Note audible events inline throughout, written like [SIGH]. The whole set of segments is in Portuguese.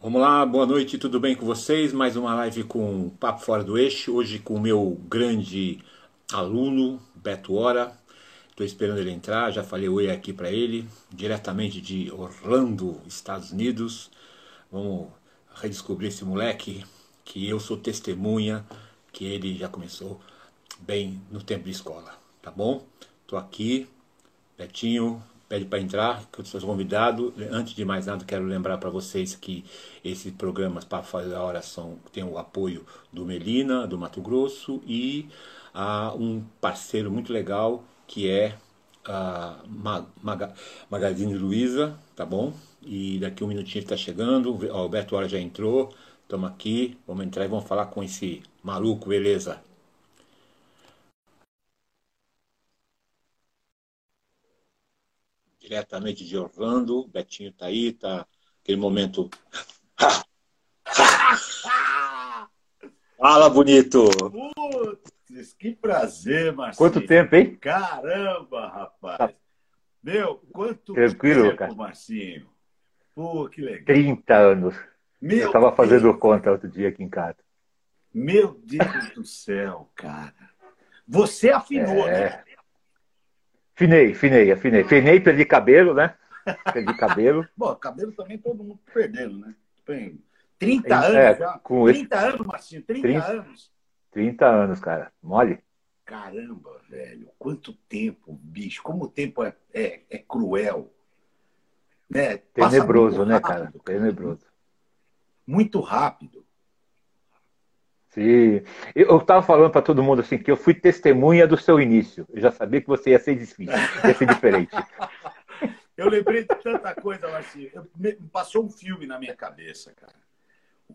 Vamos lá, boa noite, tudo bem com vocês? Mais uma live com Papo Fora do Eixo, hoje com o meu grande aluno, Beto Hora. Estou esperando ele entrar, já falei oi aqui para ele, diretamente de Orlando, Estados Unidos. Vamos redescobrir esse moleque, que eu sou testemunha, que ele já começou bem no tempo de escola, tá bom? Estou aqui, Betinho, pede para entrar, que eu sou convidado. Antes de mais nada, quero lembrar para vocês que esses programas para fazer a oração tem o apoio do Melina, do Mato Grosso, e a um parceiro muito legal que é a Mag Magazine Luiza, tá bom? E daqui um minutinho está chegando, o Alberto Hora já entrou, estamos aqui, vamos entrar e vamos falar com esse maluco, beleza? Diretamente de Orlando. Betinho tá aí, tá aquele momento. Fala, bonito! Putz, que prazer, Marcinho. Quanto tempo, hein? Caramba, rapaz! Meu, quanto Tranquilo, tempo, cara. Marcinho. Pô, que legal. 30 anos. Meu Eu estava fazendo conta outro dia aqui em casa. Meu Deus do céu, cara. Você afinou, é... né? Finei, finei, afinei. Finei, perdi cabelo, né? Perdi cabelo. [LAUGHS] Bom, cabelo também todo mundo perdendo, né? Tem 30 anos é, já. Com 30 esse... anos, Marcinho, 30, 30 anos. 30 anos, cara. Mole? Caramba, velho. Quanto tempo, bicho. Como o tempo é, é, é cruel. Né? Tenebroso, né, rápido, cara? Tenebroso. Muito rápido. Sim. Eu estava falando para todo mundo assim que eu fui testemunha do seu início. Eu já sabia que você ia ser difícil, ia ser diferente. [LAUGHS] eu lembrei de tanta coisa, Marcinho. Passou um filme na minha cabeça, cara.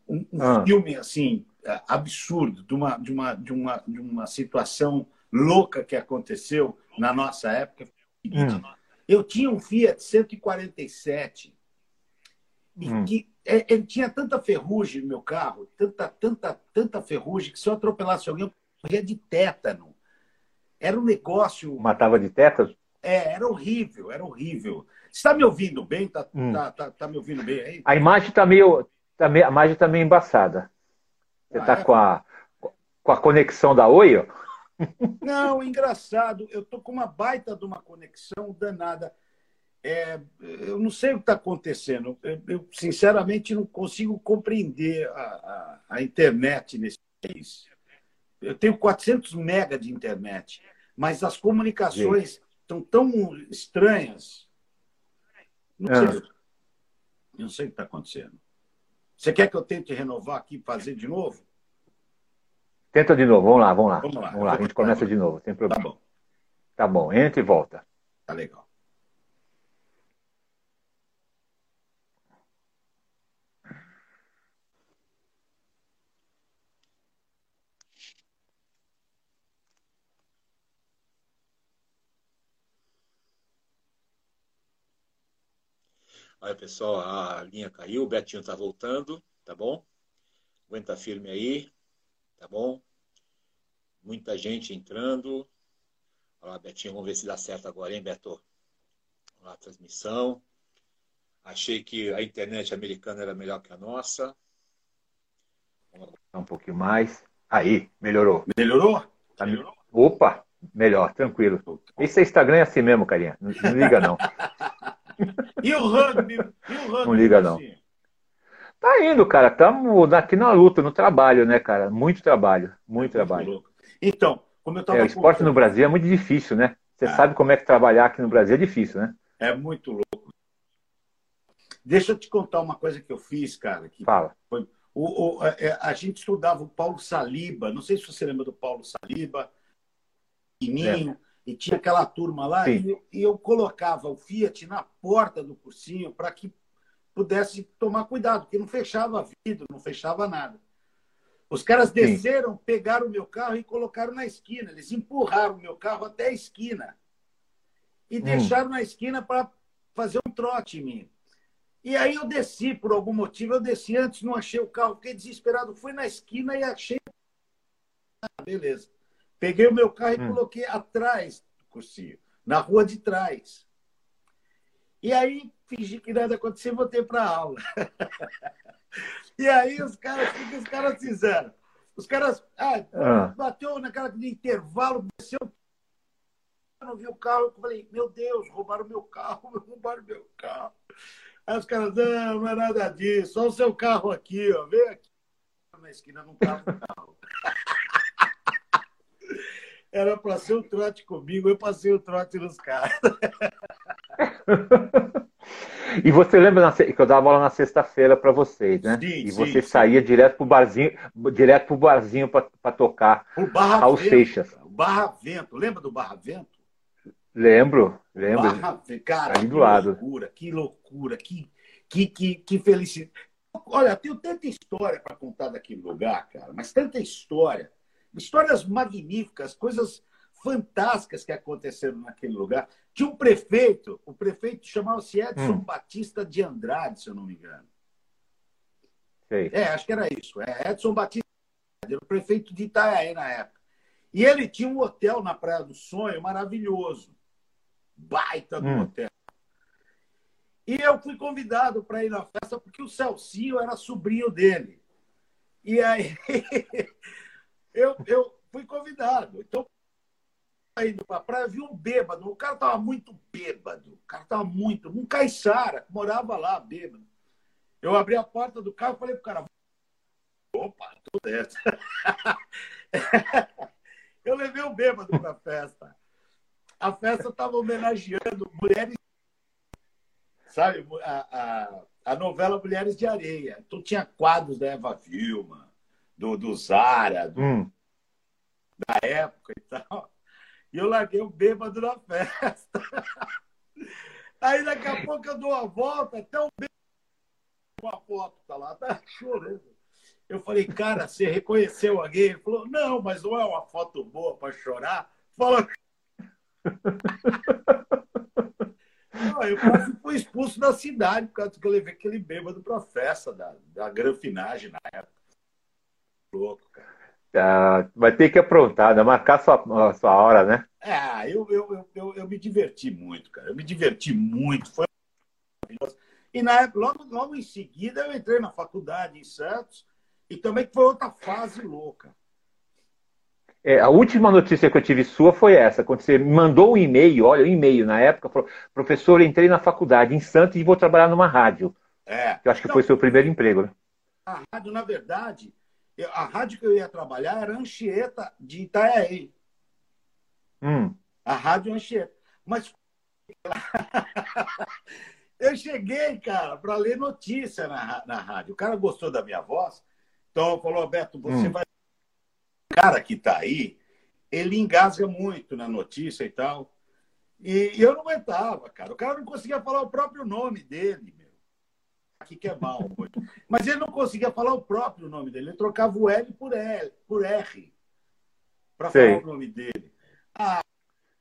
Um, um ah. filme assim é, absurdo de uma, de uma de uma de uma situação louca que aconteceu na nossa época. Hum. Eu tinha um Fiat 147 e hum. que ele tinha tanta ferrugem no meu carro, tanta, tanta, tanta ferrugem, que se eu atropelasse alguém, eu morria de tétano. Era um negócio. Matava de tétano? É, era horrível, era horrível. Você está me ouvindo bem? Está hum. tá, tá, tá, me ouvindo bem aí? A imagem está meio, tá meio. A imagem está meio embaçada. Você está ah, é? com, a, com a conexão da Oi, ó? Não, engraçado. Eu tô com uma baita de uma conexão danada é, eu não sei o que está acontecendo. Eu, eu, sinceramente, não consigo compreender a, a, a, internet nesse país. Eu tenho 400 mega de internet, mas as comunicações estão tão estranhas. Não sei, ah. não sei o que está acontecendo. Você quer que eu tente renovar aqui e fazer de novo? Tenta de novo, vamos lá, vamos lá. Vamos lá, vamos lá. a gente começa de novo, tem problema. Tá bom. Tá bom, entra e volta. Tá legal. Olha, pessoal, a linha caiu, o Betinho está voltando, tá bom? Aguenta firme aí, tá bom? Muita gente entrando. Olha lá, Betinho, vamos ver se dá certo agora, hein, Beto? Olha lá, a transmissão. Achei que a internet americana era melhor que a nossa. Vamos um pouquinho mais. Aí, melhorou. Melhorou? Tá melhorou? Opa, melhor, tranquilo. Esse Instagram é assim mesmo, carinha. Não, não liga, não. [LAUGHS] E o rugby? E o rugby não liga, não. Tá indo, cara. Estamos aqui na luta, no trabalho, né, cara? Muito trabalho, muito é trabalho. Louco. Então, como eu estava. É, o esporte no Brasil é muito difícil, né? Você é. sabe como é que trabalhar aqui no Brasil é difícil, né? É muito louco. Deixa eu te contar uma coisa que eu fiz, cara. Que Fala. Foi, o, o, a, é, a, gente estudava o Paulo Saliba. Não sei se você lembra do Paulo Saliba. Pininho. É e tinha aquela turma lá, e eu, e eu, colocava o Fiat na porta do cursinho para que pudesse tomar cuidado, porque não fechava vidro, não fechava nada. Os caras desceram, Sim. pegaram o meu carro e colocaram na esquina. Eles empurraram o meu carro até a esquina e hum. deixaram na esquina para fazer um trote em mim. E aí eu desci, por algum motivo, eu desci antes, não achei o carro, fiquei desesperado, fui na esquina e achei. Ah, beleza. Peguei o meu carro e hum. coloquei atrás do cursinho, na rua de trás. E aí fingi que nada aconteceu e voltei para a aula. [LAUGHS] E aí os caras, o que os caras fizeram? Os caras, ah, ah. bateu naquela de intervalo, desceu, não vi o carro, eu falei, meu Deus, roubaram meu carro, [LAUGHS] roubaram meu carro. Aí os caras, não, não é nada disso, só o seu carro aqui, ó, vem aqui. Na esquina não tava o carro. [LAUGHS] Era para ser um trote comigo, eu passei o trote nos caras. [LAUGHS] E você lembra que eu dava aula na sexta-feira para vocês, né? Sim, e você sim, saía sim. direto pro barzinho, direto pro barzinho para tocar. O Barra Raul Vento, Seixas. O Barra Vento, lembra do Barra Vento? Lembro, lembro. Barra, cara, Ali do que lado. loucura, que loucura, que, que, que, que felicidade. Olha, tenho tanta história para contar daquele lugar, cara, mas tanta história. Histórias magníficas, coisas fantásticas que aconteceram naquele lugar. Tinha um prefeito, o prefeito chamava-se Edson hum. Batista de Andrade, se eu não me engano. Sei. É, acho que era isso. É Edson Batista, era o prefeito de Itaiaí na época. E ele tinha um hotel na Praia do Sonho maravilhoso. Baita do hum. hotel. E eu fui convidado para ir na festa porque o Celcinho era sobrinho dele. E aí [LAUGHS] eu, eu fui convidado. Então, indo para a praia, vi um bêbado. O cara estava muito bêbado. O cara estava muito. Um caiçara, morava lá, bêbado. Eu abri a porta do carro e falei pro cara: opa, tô dentro. [LAUGHS] eu levei o bêbado para a festa. A festa estava homenageando mulheres. Sabe, a, a, a, novela Mulheres de Areia. Então tinha quadros da Eva Vilma, do, do Zara, do, hum. da época e tal. E eu larguei o bêbado na festa. [LAUGHS] Aí daqui a pouco eu dou a volta, até o bêbado uma foto, tá lá, tá chorando. Eu falei, cara, você reconheceu alguém? Ele falou, não, mas não é uma foto boa para chorar. Fala. não, eu quase fui expulso da cidade por causa que eu levei aquele bêbado para a festa da, da granfinagem na época. Louco, cara. Ah, vai ter que aprontar, né? marcar sua, a sua hora, né? É, eu, eu, eu, eu, me diverti muito, cara. Eu me diverti muito. Foi maravilhoso. E na época, logo, logo em seguida, eu entrei na faculdade em Santos e também foi outra fase louca. É, a última notícia que eu tive sua foi essa, quando você mandou um e-mail, olha, um e-mail na época, falou, professor, entrei na faculdade em Santos e vou trabalhar numa rádio. É. Eu acho que então, foi seu primeiro emprego, né? A rádio, na verdade, a rádio que eu ia trabalhar era Anchieta de Itajaí. Hum. A rádio Anchieta. Mas [LAUGHS] eu cheguei, cara, para ler notícia na, na rádio. O cara gostou da minha voz, então falou, Beto, você hum. vai. O cara que está aí, ele engasga muito na notícia e tal. E, e eu não aguentava, cara. O cara não conseguia falar o próprio nome dele aqui que é mal. Mas ele não conseguia falar o próprio nome dele. Ele trocava o L por L, por R, para falar o nome dele. Ah,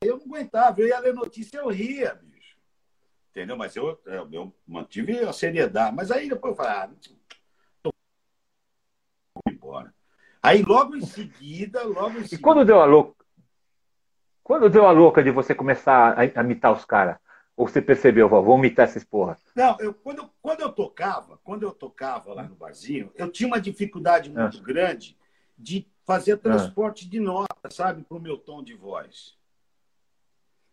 eu não aguentava. Eu ia ler notícia, eu ria, bicho. Entendeu? Mas eu, eu, eu mantive a seriedade. Mas aí depois eu falei, ah, tô embora. Aí logo em seguida, logo em seguida. E quando deu a louca? Quando deu a louca de você começar a, a imitar os caras? Ou você percebeu, vou vomitar essas porra? Não, eu, quando, quando eu tocava, quando eu tocava lá no barzinho, eu tinha uma dificuldade muito ah. grande de fazer transporte ah. de nota, sabe, para o meu tom de voz.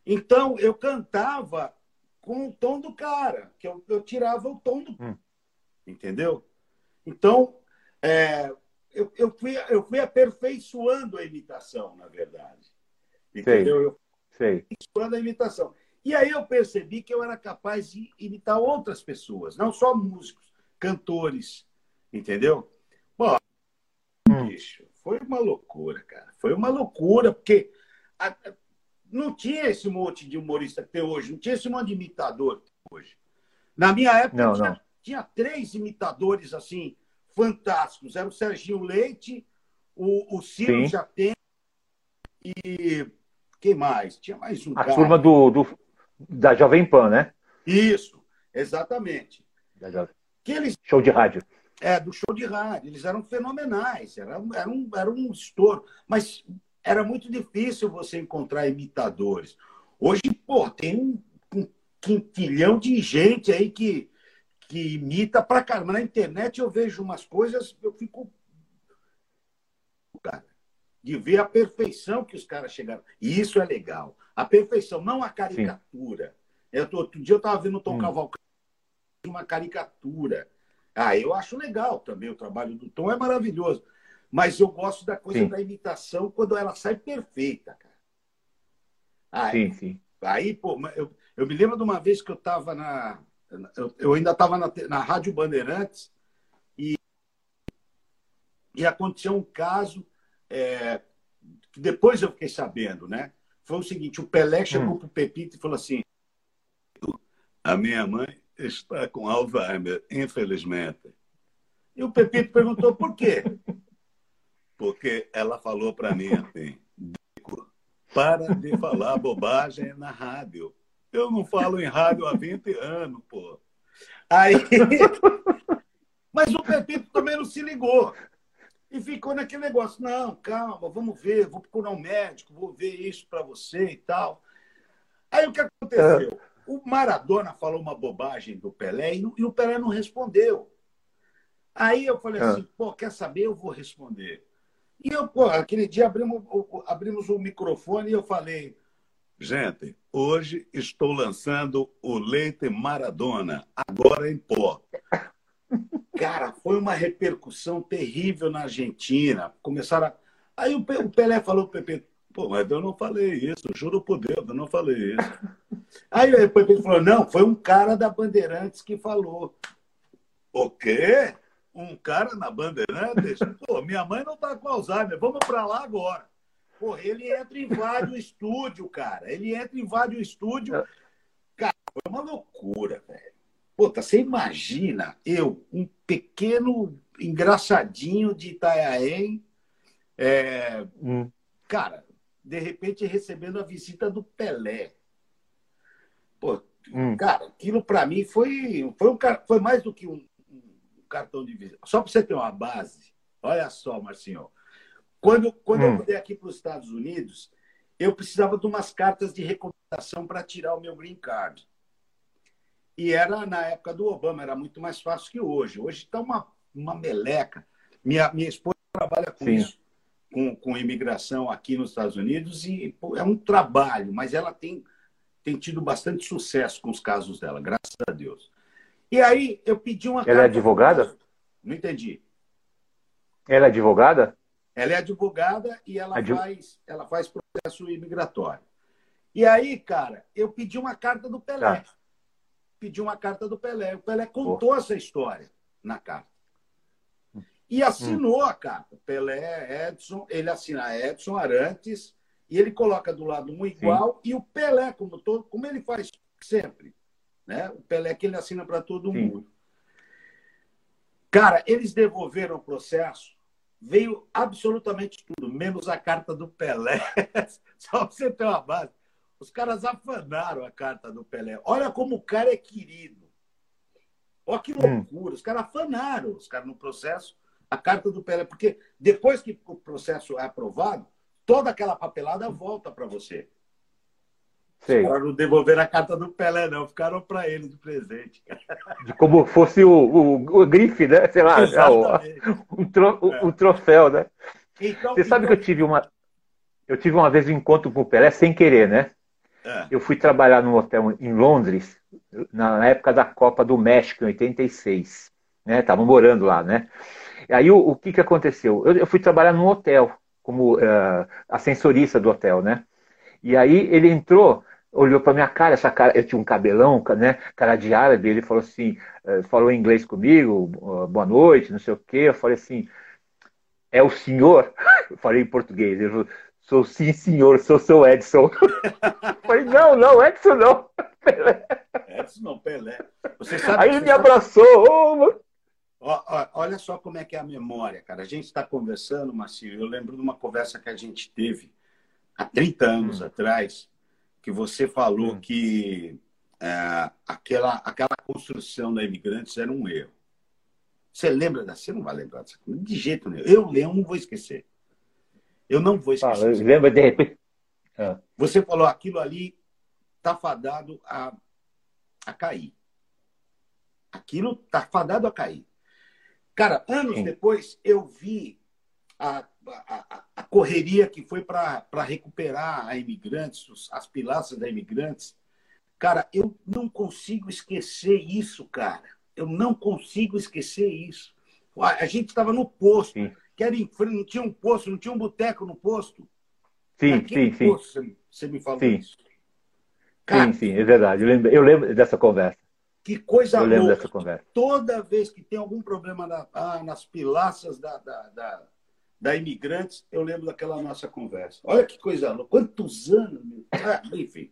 Então, eu cantava com o tom do cara, que eu, eu tirava o tom do. Hum. Entendeu? Então, é, eu, eu, fui, eu fui aperfeiçoando a imitação, na verdade. Entendeu? Sei. Eu Sei. aperfeiçoando a imitação. E aí eu percebi que eu era capaz de imitar outras pessoas, não só músicos, cantores, entendeu? Bom, hum. bicho, foi uma loucura, cara. Foi uma loucura, porque a, não tinha esse monte de humorista que tem hoje, não tinha esse monte de imitador que tem hoje. Na minha época, não, tinha, não. tinha três imitadores assim fantásticos. Era o Serginho Leite, o, o Ciro já tem e quem mais? Tinha mais um A cara. turma do, do, da Jovem Pan, né? Isso, exatamente. Que eles... Show de rádio. É, do show de rádio. Eles eram fenômenais, era, era, um, era um estouro. Mas era muito difícil você encontrar imitadores. Hoje, pô, tem um, um quintilhão de gente aí que, que imita pra caramba. Na internet eu vejo umas coisas, eu fico. Cara, de ver a perfeição que os caras chegaram. E isso é legal. A perfeição, não a caricatura. Eu, outro dia eu estava vendo o Tom hum. Cavalcante uma caricatura. Ah, eu acho legal também o trabalho do Tom, é maravilhoso. Mas eu gosto da coisa sim. da imitação quando ela sai perfeita, cara. Aí, sim, sim. Aí, pô, eu, eu me lembro de uma vez que eu estava na. Eu, eu ainda estava na, na Rádio Bandeirantes e, e aconteceu um caso é, que depois eu fiquei sabendo, né? Foi o seguinte: o Pelé chegou hum. para o Pepito e falou assim: A minha mãe está com Alzheimer, infelizmente. E o Pepito perguntou por quê? Porque ela falou para mim assim: para de falar bobagem na rádio. Eu não falo em rádio há 20 anos, pô. Aí. [LAUGHS] Mas o Pepito também não se ligou. E ficou naquele negócio: não, calma, vamos ver, vou procurar um médico, vou ver isso para você e tal. Aí o que aconteceu? O Maradona falou uma bobagem do Pelé e, o Pelé não respondeu. Aí eu falei assim, ah. pô, quer saber? Eu vou responder. E eu, pô, aquele dia abrimos, abrimos o microfone e eu falei, gente, hoje estou lançando o leite Maradona, agora em pó. [LAUGHS] Cara, foi uma repercussão terrível na Argentina. Começaram a... Aí o Pelé falou pro Pepe, Pô, mas eu não falei isso, juro por Deus, eu não falei isso. Aí depois ele falou, não, foi um cara da Bandeirantes que falou. O quê? Um cara na Bandeirantes? [LAUGHS] Pô, minha mãe não tá com Alzheimer, vamos para lá agora. Pô, ele entra e invade o estúdio, cara. Ele entra e invade o estúdio. Cara, foi uma loucura, velho. Puta, você imagina eu, um pequeno engraçadinho de Itanhaém, é... hum. cara, de repente recebendo a visita do Pelé. Pô, hum. cara, aquilo para mim foi, foi, um, foi mais do que um, um cartão de visita. Só para você ter uma base, olha só, Marcinho. Quando, quando hum. eu mudei aqui para os Estados Unidos, eu precisava de umas cartas de recomendação para tirar o meu green card. E era na época do Obama, era muito mais fácil que hoje. Hoje está uma, uma meleca. Minha, minha esposa trabalha com Sim. isso com, com imigração aqui nos Estados Unidos e pô, é um trabalho, mas ela tem, tem tido bastante sucesso com os casos dela, graças a Deus. E aí eu pedi uma. Ela é advogada? Não entendi. Ela é advogada? Ela é advogada e ela, Adv... faz, ela faz processo imigratório. E aí, cara, eu pedi uma carta do Pelé. Tá. Pedi uma carta do Pelé. O Pelé contou essa história na carta. E assinou hum. a carta. Pelé, Edson, ele assina Edson Arantes, e ele coloca do lado um igual, Sim. e o Pelé, como, todo, como ele faz sempre. Né? O Pelé que ele assina para todo Sim. mundo. Cara, eles devolveram o processo, veio absolutamente tudo, menos a carta do Pelé. [LAUGHS] Só para você ter uma base. Os caras afanaram a carta do Pelé. Olha como o cara é querido. Olha que hum. loucura. Hum. Os caras afanaram, os caras no processo a carta do Pelé, porque depois que o processo é aprovado, toda aquela papelada volta para você. Sim. Para não devolver a carta do Pelé, não. Ficaram para ele de presente. De como fosse o, o, o grife, né? Sei lá, o, o, tro, é. o, troféu, né? Então, Você sabe então... que eu tive uma. Eu tive uma vez um encontro com o Pelé sem querer, né? É. Eu fui trabalhar num hotel em Londres, na época da Copa do México, em 86. Né? Tava morando lá, né? Aí o, o que, que aconteceu? Eu, eu, fui trabalhar num hotel, como uh, ascensorista do hotel, né? E aí ele entrou, olhou para minha cara, essa cara, eu tinha um cabelão, né? Cara de árabe, ele falou assim, uh, falou inglês comigo, boa noite, não sei o quê. Eu falei assim, é o senhor? [LAUGHS] Eu falei em português. Ele falou, sou sim, senhor, sou seu Edson. [LAUGHS] Falei, não, não, Edson não. [LAUGHS] Pelé. Edson não, Pelé. Aí ele me abraçou, oh, Olha só como é que é a memória, cara. A gente está conversando, Marcinho. Eu lembro de uma conversa que a gente teve há 30 anos hum. atrás, que você falou hum. que é, aquela, aquela construção da Imigrantes era um erro. Você lembra dessa? Você não vai lembrar dessa De jeito nenhum. Eu lembro, não vou esquecer. Eu não vou esquecer. Ah, lembra de repente. Ah. Você falou aquilo ali está fadado a, a cair. Aquilo tá fadado a cair. Cara, anos Sim. depois eu vi a, a, a correria que foi para recuperar a imigrantes, as pilastras da imigrantes. Cara, eu não consigo esquecer isso, cara. Eu não consigo esquecer isso. A gente estava no posto, sim. Que era em frente, não tinha um posto, não tinha um boteco no posto. Sim, Naquele sim, posto, sim. Você me falou sim. isso. Cara, sim, sim, é verdade. Eu lembro, eu lembro dessa conversa. Que coisa eu lembro louca. Dessa conversa. Toda vez que tem algum problema na, ah, nas pilastras da, da, da, da, Imigrantes, eu lembro daquela nossa conversa. Olha que coisa louca. Quantos anos, meu? Ah, enfim.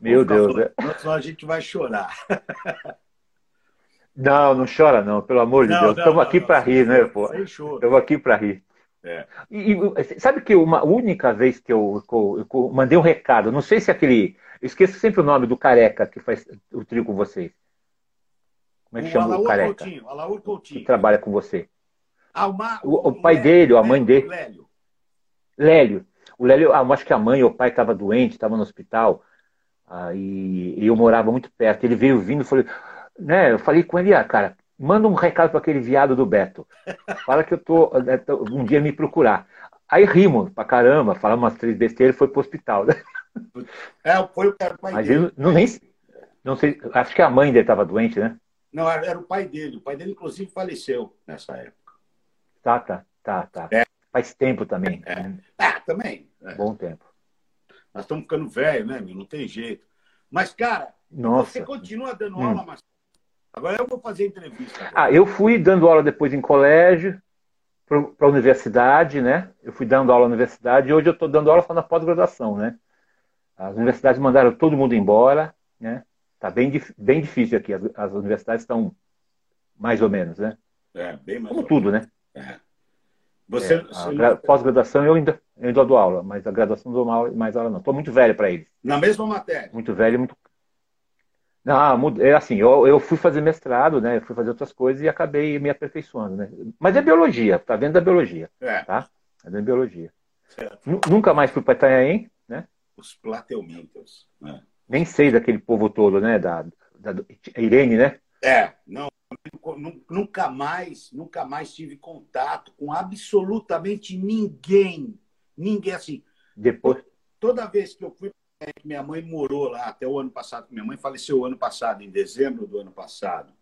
Meu Deus. Falando, é. Senão a gente vai chorar. [LAUGHS] Não, não chora não, pelo amor de não, Deus. Estamos aqui para rir, né, pô? Estamos aqui para rir. É. E, e, sabe que uma única vez que eu, eu, eu, mandei um recado, não sei se é aquele. Eu esqueço sempre o nome do careca que faz o trio com vocês. Como é que o chama Alaur o careca? Coutinho, Alaur Coutinho. Que trabalha com você. Ah, uma, o, o, pai Lélio, dele, a mãe dele. Lélio. Lélio. O Lélio, ah, acho que a mãe ou o pai estava doente, estava no hospital. Ah, e, e, eu morava muito perto. Ele veio vindo e falou: né, eu falei com ele, ah, cara, manda um recado para aquele viado do Beto. Fala que eu tô, né, um dia me procurar. Aí rimos pra caramba, falamos umas três besteiras e foi pro hospital. Né? É, foi o pai Mas dele. Não, nem, não sei, acho que a mãe dele estava doente, né? Não, era o pai dele. O pai dele, inclusive, faleceu nessa época. Tá, tá, tá, tá. É. Faz tempo também. É, né? é também. É. Bom tempo. Nós estamos ficando velhos, né, meu? Não tem jeito. Mas, cara, Nossa. você continua dando hum. aula, mas Agora eu vou fazer entrevista. Ah, eu fui dando aula depois em colégio, para a universidade, né? Eu fui dando aula na universidade e hoje eu estou dando aula só na pós-graduação, né? As universidades mandaram todo mundo embora, né? Tá bem, bem difícil aqui. As, as universidades estão mais ou menos, né? É, bem mais Como tudo, né? É. Você, é, você... Pós-graduação eu ainda, eu ainda dou aula, mas a graduação não dou mais aula não. Estou muito velho para eles. Na mesma matéria? Muito velho e muito não, é assim, eu, eu fui fazer mestrado, né? Eu fui fazer outras coisas e acabei me aperfeiçoando, né? Mas é biologia, tá vendo da biologia, é. tá? É da biologia. Nunca mais fui para Itanhaém, né? Os plateumintos, né? Nem sei daquele povo todo, né? Da, da Irene, né? É, não, nunca mais, nunca mais tive contato com absolutamente ninguém, ninguém assim. Depois. Toda vez que eu fui minha mãe morou lá até o ano passado. Minha mãe faleceu o ano passado, em dezembro do ano passado.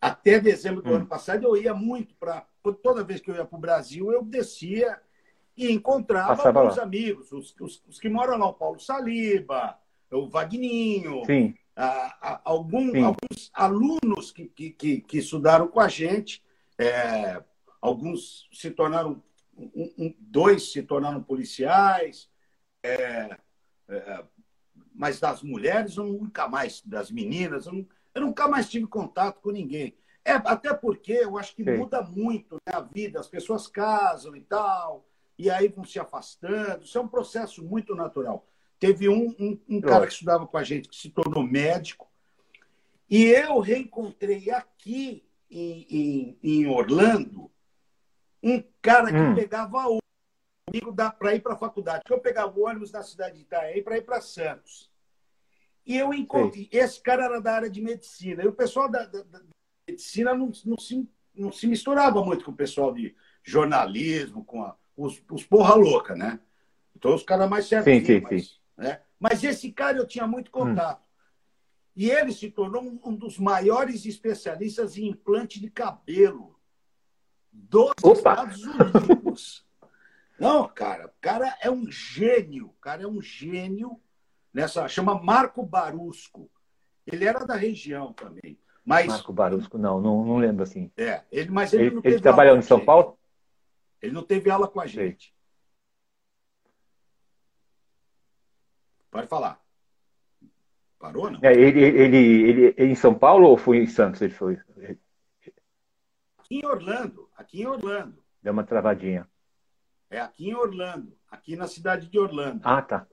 Até dezembro do hum. ano passado, eu ia muito para. Toda vez que eu ia para o Brasil, eu descia e encontrava Passava alguns lá. amigos, os, os, os, que moram lá, o Paulo Saliba, o Vagninho. A, a, algum, alguns alunos que, que, que, que, estudaram com a gente. É, alguns se tornaram, um, um, dois se tornaram policiais. É, é, mas das mulheres, eu nunca mais, das meninas, eu, eu, nunca mais tive contato com ninguém. É, até porque eu acho que Sim. muda muito né, a vida, as pessoas casam e tal, e aí vão se afastando. Isso é um processo muito natural. Teve um, um, um cara que estudava com a gente que se tornou médico, e eu reencontrei aqui em, em, em Orlando um cara que hum. pegava comigo para ir para a faculdade. Eu pegava o ônibus na cidade de Itaém para ir para Santos. E eu encontrei. Esse cara era da área de medicina. E o pessoal da, da, da medicina não, não, se, não se misturava muito com o pessoal de jornalismo, com a, os, os porra louca, né? Então os caras mais certinhos. Sim, sim, mas, sim. Né? mas esse cara eu tinha muito contato. Hum. E ele se tornou um dos maiores especialistas em implante de cabelo dos Opa. Estados Unidos. [LAUGHS] Não, cara, o cara é um gênio, o cara é um gênio nessa. Chama Marco Barusco. Ele era da região também. Mas, Marco Barusco, não, não, não lembro assim. É, ele, mas ele, ele não Ele trabalhou em São gente. Paulo? Ele não teve aula com a gente. Sei. Pode falar. Parou, não? É, ele, ele, ele, ele, em São Paulo ou foi em Santos? Ele foi? Aqui em Orlando. Aqui em Orlando. Deu uma travadinha. É aqui em Orlando, aqui na cidade de Orlando. Ah, tá.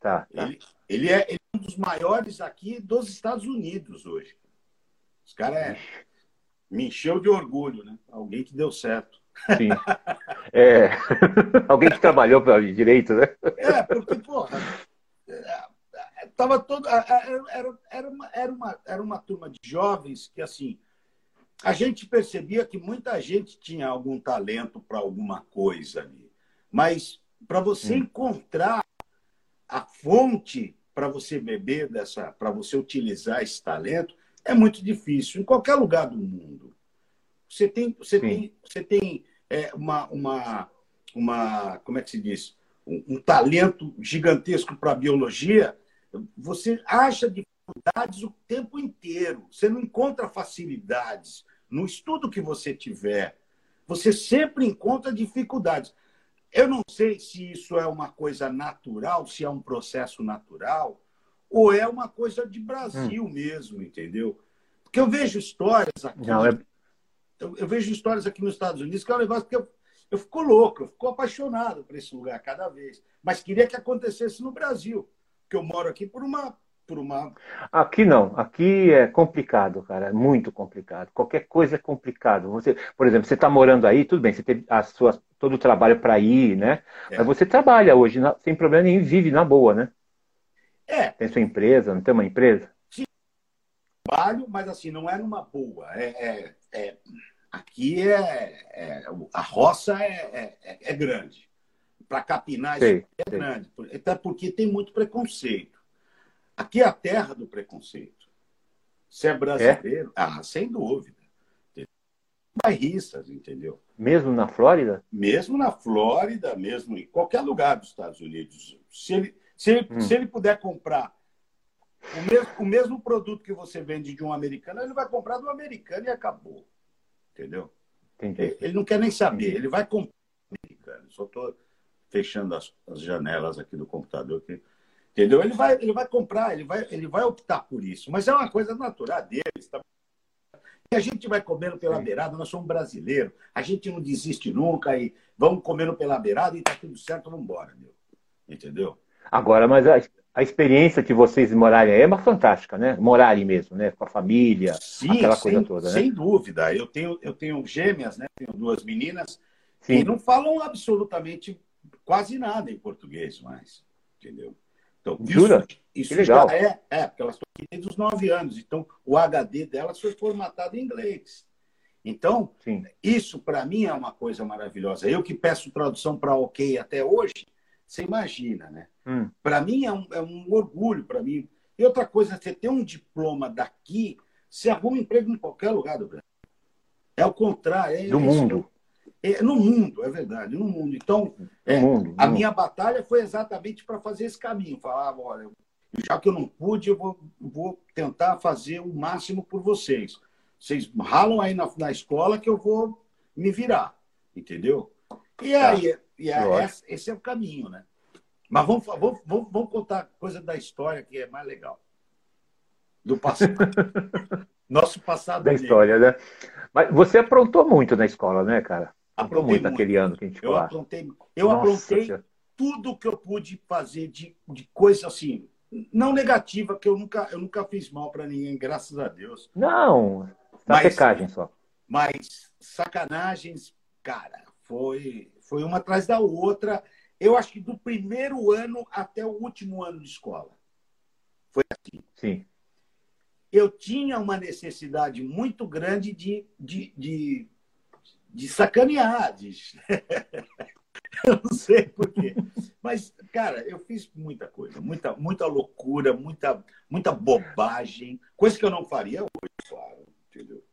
Tá. tá. Ele, ele, é, ele, é, um dos maiores aqui dos Estados Unidos hoje. Os caras é, me encheu de orgulho, né? Alguém que deu certo. Sim. É. [LAUGHS] Alguém que trabalhou para direito, né? É, porque, porra, é, tava todo, era, era, era, uma, era, uma, era uma turma de jovens que, assim, a gente percebia que muita gente tinha algum talento para alguma coisa ali. Mas para você hum. encontrar a fonte para você beber dessa, para você utilizar esse talento, é muito difícil em qualquer lugar do mundo. Você tem, você tem, você tem é, uma, uma, uma, como é que se diz, um, um talento gigantesco para a biologia. Você acha dificuldades o tempo inteiro. Você não encontra facilidades no estudo que você tiver. Você sempre encontra dificuldades. Eu não sei se isso é uma coisa natural, se é um processo natural, ou é uma coisa de Brasil hum. mesmo, entendeu? Porque eu vejo histórias aqui. Não, é... eu, eu, vejo histórias aqui nos Estados Unidos que é um negócio que eu, eu fico louco, eu fico apaixonado por esse lugar cada vez. Mas queria que acontecesse no Brasil, porque eu moro aqui por uma por uma. Aqui não, aqui é complicado, cara, é muito complicado. Qualquer coisa é complicado. Você, por exemplo, você está morando aí, tudo bem, você tem as suas, todo o trabalho para ir, né? É. Mas você trabalha hoje sem problema nenhum, vive na boa, né? É. Tem sua empresa, não tem uma empresa? Sim, trabalho, mas assim, não é numa boa. É, é, é aqui é, é, a roça é, é, é grande. Para capinar sei, é sei. grande. Até porque tem muito preconceito. Aqui é a terra do preconceito. Se é brasileiro, é? ah, sem dúvida. Bairristas, entendeu? Mesmo na Flórida? Mesmo na Flórida, mesmo em qualquer lugar dos Estados Unidos. Se ele, se ele, hum. se ele puder comprar o mesmo, o mesmo produto que você vende de um americano, ele vai comprar do americano e acabou. Entendeu? Entendi. Ele não quer nem saber, Entendi. ele vai comprar do americano. Só estou fechando as, as, janelas aqui do computador. Que Entendeu? Ele vai, ele vai comprar, ele vai, ele vai optar por isso. Mas é uma coisa natural deles. Tá? E a gente vai comendo pela Sim. beirada, nós somos brasileiros. A gente não desiste nunca e vamos comendo pela beirada e tá tudo certo, vamos embora, meu. Entendeu? Agora, mas a, a experiência de vocês morarem aí é uma fantástica, né? Morarem mesmo, né? Com a família, Sim, aquela sem, coisa toda, né? Sem dúvida. Eu tenho, eu tenho gêmeas, né? Tenho duas meninas Sim. e não falam absolutamente quase nada em português mais. Entendeu? Então, Jura? Isso, isso já é, é, porque elas estão aqui desde os nove anos. Então, o HD delas foi formatado em inglês. Então, Sim. isso para mim é uma coisa maravilhosa. Eu que peço tradução para OK até hoje, você imagina, né? Hum. Para mim é um, é um orgulho para mim. E outra coisa, você ter um diploma daqui, você arruma emprego em qualquer lugar do Brasil. É o contrário. É, do mundo. É, no mundo, é verdade, no mundo. Então, é, mundo, a mundo. minha batalha foi exatamente para fazer esse caminho. Falar, olha, já que eu não pude, eu vou, vou tentar fazer o máximo por vocês. Vocês ralam aí na, na escola que eu vou me virar, entendeu? E tá. aí, e aí esse, esse é o caminho, né? Mas vamos, vamos, vamos, vamos contar coisa da história que é mais legal. Do passado. [LAUGHS] Nosso passado. Da história, né? Mas você aprontou muito na escola, né, cara? Aprontei muito naquele ano que a gente eu aprontei, eu Nossa, aprontei senhora. tudo que eu pude fazer de, de coisa assim, não negativa, que eu nunca, eu nunca fiz mal para ninguém, graças a Deus. Não, sacagem só. Mas sacanagens, cara, foi, foi uma atrás da outra. Eu acho que do primeiro ano até o último ano de escola. Foi assim. Sim. Eu tinha uma necessidade muito grande de, de, de de sacanear. De... [LAUGHS] eu não sei porquê. Mas, cara, eu fiz muita coisa, muita, muita loucura, muita, muita bobagem, coisa que eu não faria hoje, claro, entendeu?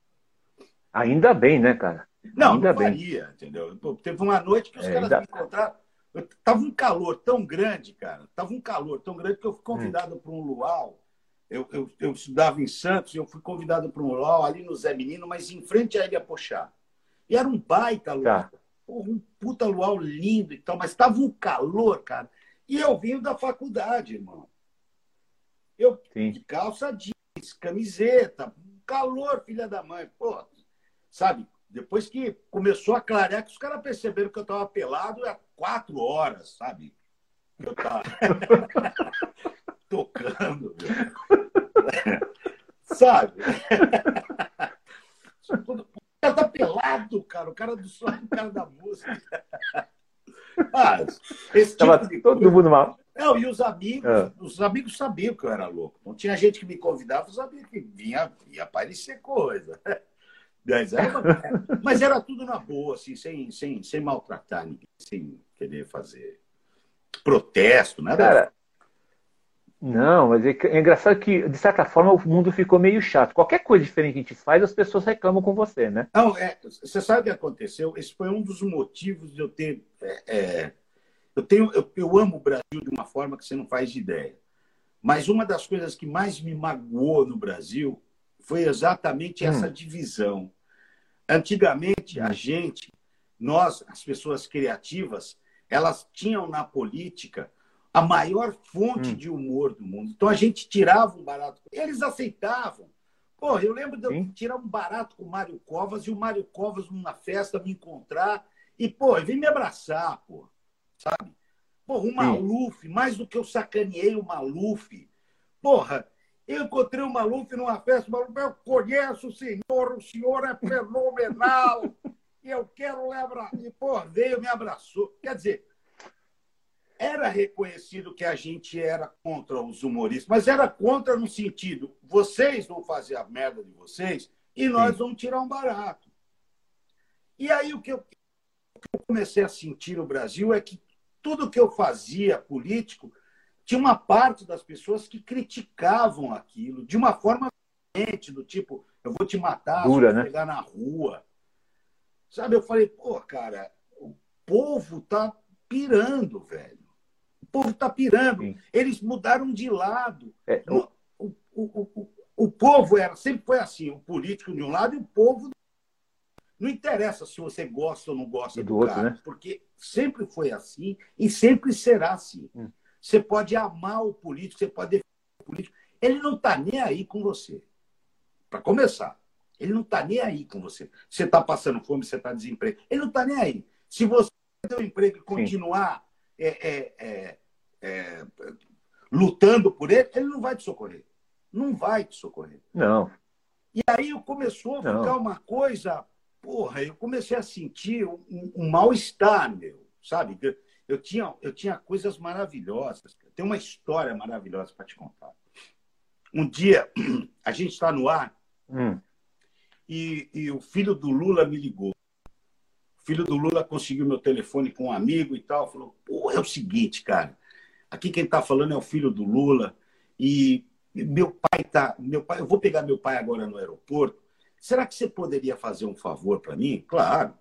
Ainda bem, né, cara? Não, Ainda não faria, bem. entendeu? Teve uma noite que os é, caras ainda... me encontraram. Tava um calor tão grande, cara. Tava um calor tão grande que eu fui convidado hum. para um luau. Eu, eu, eu, estudava em Santos e eu fui convidado para um luau ali no Zé Menino, mas em frente à Ilha Pochá. E era um baita luau. Tá. Um puta luau lindo e tal, mas estava um calor, cara. E eu vim da faculdade, irmão. Eu Sim. de calça jeans, camiseta, calor, filha da mãe. Pô, sabe? Depois que começou a clarear, que os caras perceberam que eu estava pelado há quatro horas, sabe? Eu tava [LAUGHS] tocando, [LAUGHS] sabe? [LAUGHS] cara tá pelado, cara. O cara do som, o cara da música. Ah, esse Tava tipo todo mundo mal. Não, e os amigos, é. os amigos sabiam que eu era louco. Não tinha gente que me convidava, sabia que vinha, ia aparecer coisa. Mas era, mas era tudo na boa, assim, sem, sem, sem maltratar ninguém, sem querer fazer protesto, nada. Cara, não, mas é, é, engraçado que, de certa forma, o mundo ficou meio chato. Qualquer coisa diferente que a gente faz, as pessoas reclamam com você, né? Não, é, você sabe o que aconteceu? Esse foi um dos motivos de eu ter. É, é, eu, tenho, eu, eu amo o Brasil de uma forma que você não faz ideia. Mas uma das coisas que mais me magoou no Brasil foi exatamente essa hum. divisão. Antigamente, a hum. gente, nós, as pessoas criativas, elas tinham na política a maior fonte hum. de humor do mundo. Então a gente tirava um barato. Eles aceitavam. Pô, eu lembro de eu Sim. tirar um barato com o Mário Covas e o Mário Covas numa festa me encontrar e, pô, vem me abraçar, pô. Sabe? Pô, o Maluf, Sim. mais do que eu sacaneei o Maluf. Porra, eu encontrei o Maluf numa festa, o Maluf, eu conheço o senhor, o senhor é fenomenal. [LAUGHS] eu quero lembrar. E, pô, veio, me abraçou. Quer dizer, era reconhecido que a gente era contra os humoristas, mas era contra no sentido: vocês vão fazer a merda de vocês e nós Sim. vamos tirar um barato. E aí o que, eu, o que eu comecei a sentir no Brasil é que tudo que eu fazia político tinha uma parte das pessoas que criticavam aquilo de uma forma diferente, do tipo, eu vou te matar, Dura, né? pegar na rua. Sabe, eu falei, pô, cara, o povo tá pirando, velho povo está pirando. Sim. Eles mudaram de lado. É, o, o, o, o, povo era, sempre foi assim, o político de um lado e o povo. Não interessa se você gosta ou não gosta do, do outro, cara, né? porque sempre foi assim e sempre será assim. Hum. Você pode amar o político, você pode defender o político. Ele não está nem aí com você. Para começar. Ele não está nem aí com você. Você está passando fome, você está desempregado. Ele não está nem aí. Se você ter um emprego e continuar é, é, é, é, lutando por ele, ele não vai te socorrer. Não vai te socorrer. Não. E aí começou a ficar não. uma coisa, porra, eu comecei a sentir um, um mal-estar, meu, sabe? Eu, eu, tinha, eu tinha coisas maravilhosas. Tem uma história maravilhosa para te contar. Um dia, [CLEARS THROAT] a gente está no ar hum. e, e o filho do Lula me ligou filho do Lula conseguiu meu telefone com um amigo e tal. Falou: pô, é o seguinte, cara. Aqui quem está falando é o filho do Lula e meu pai tá, meu pai, eu vou pegar meu pai agora no aeroporto. Será que você poderia fazer um favor para mim? Claro.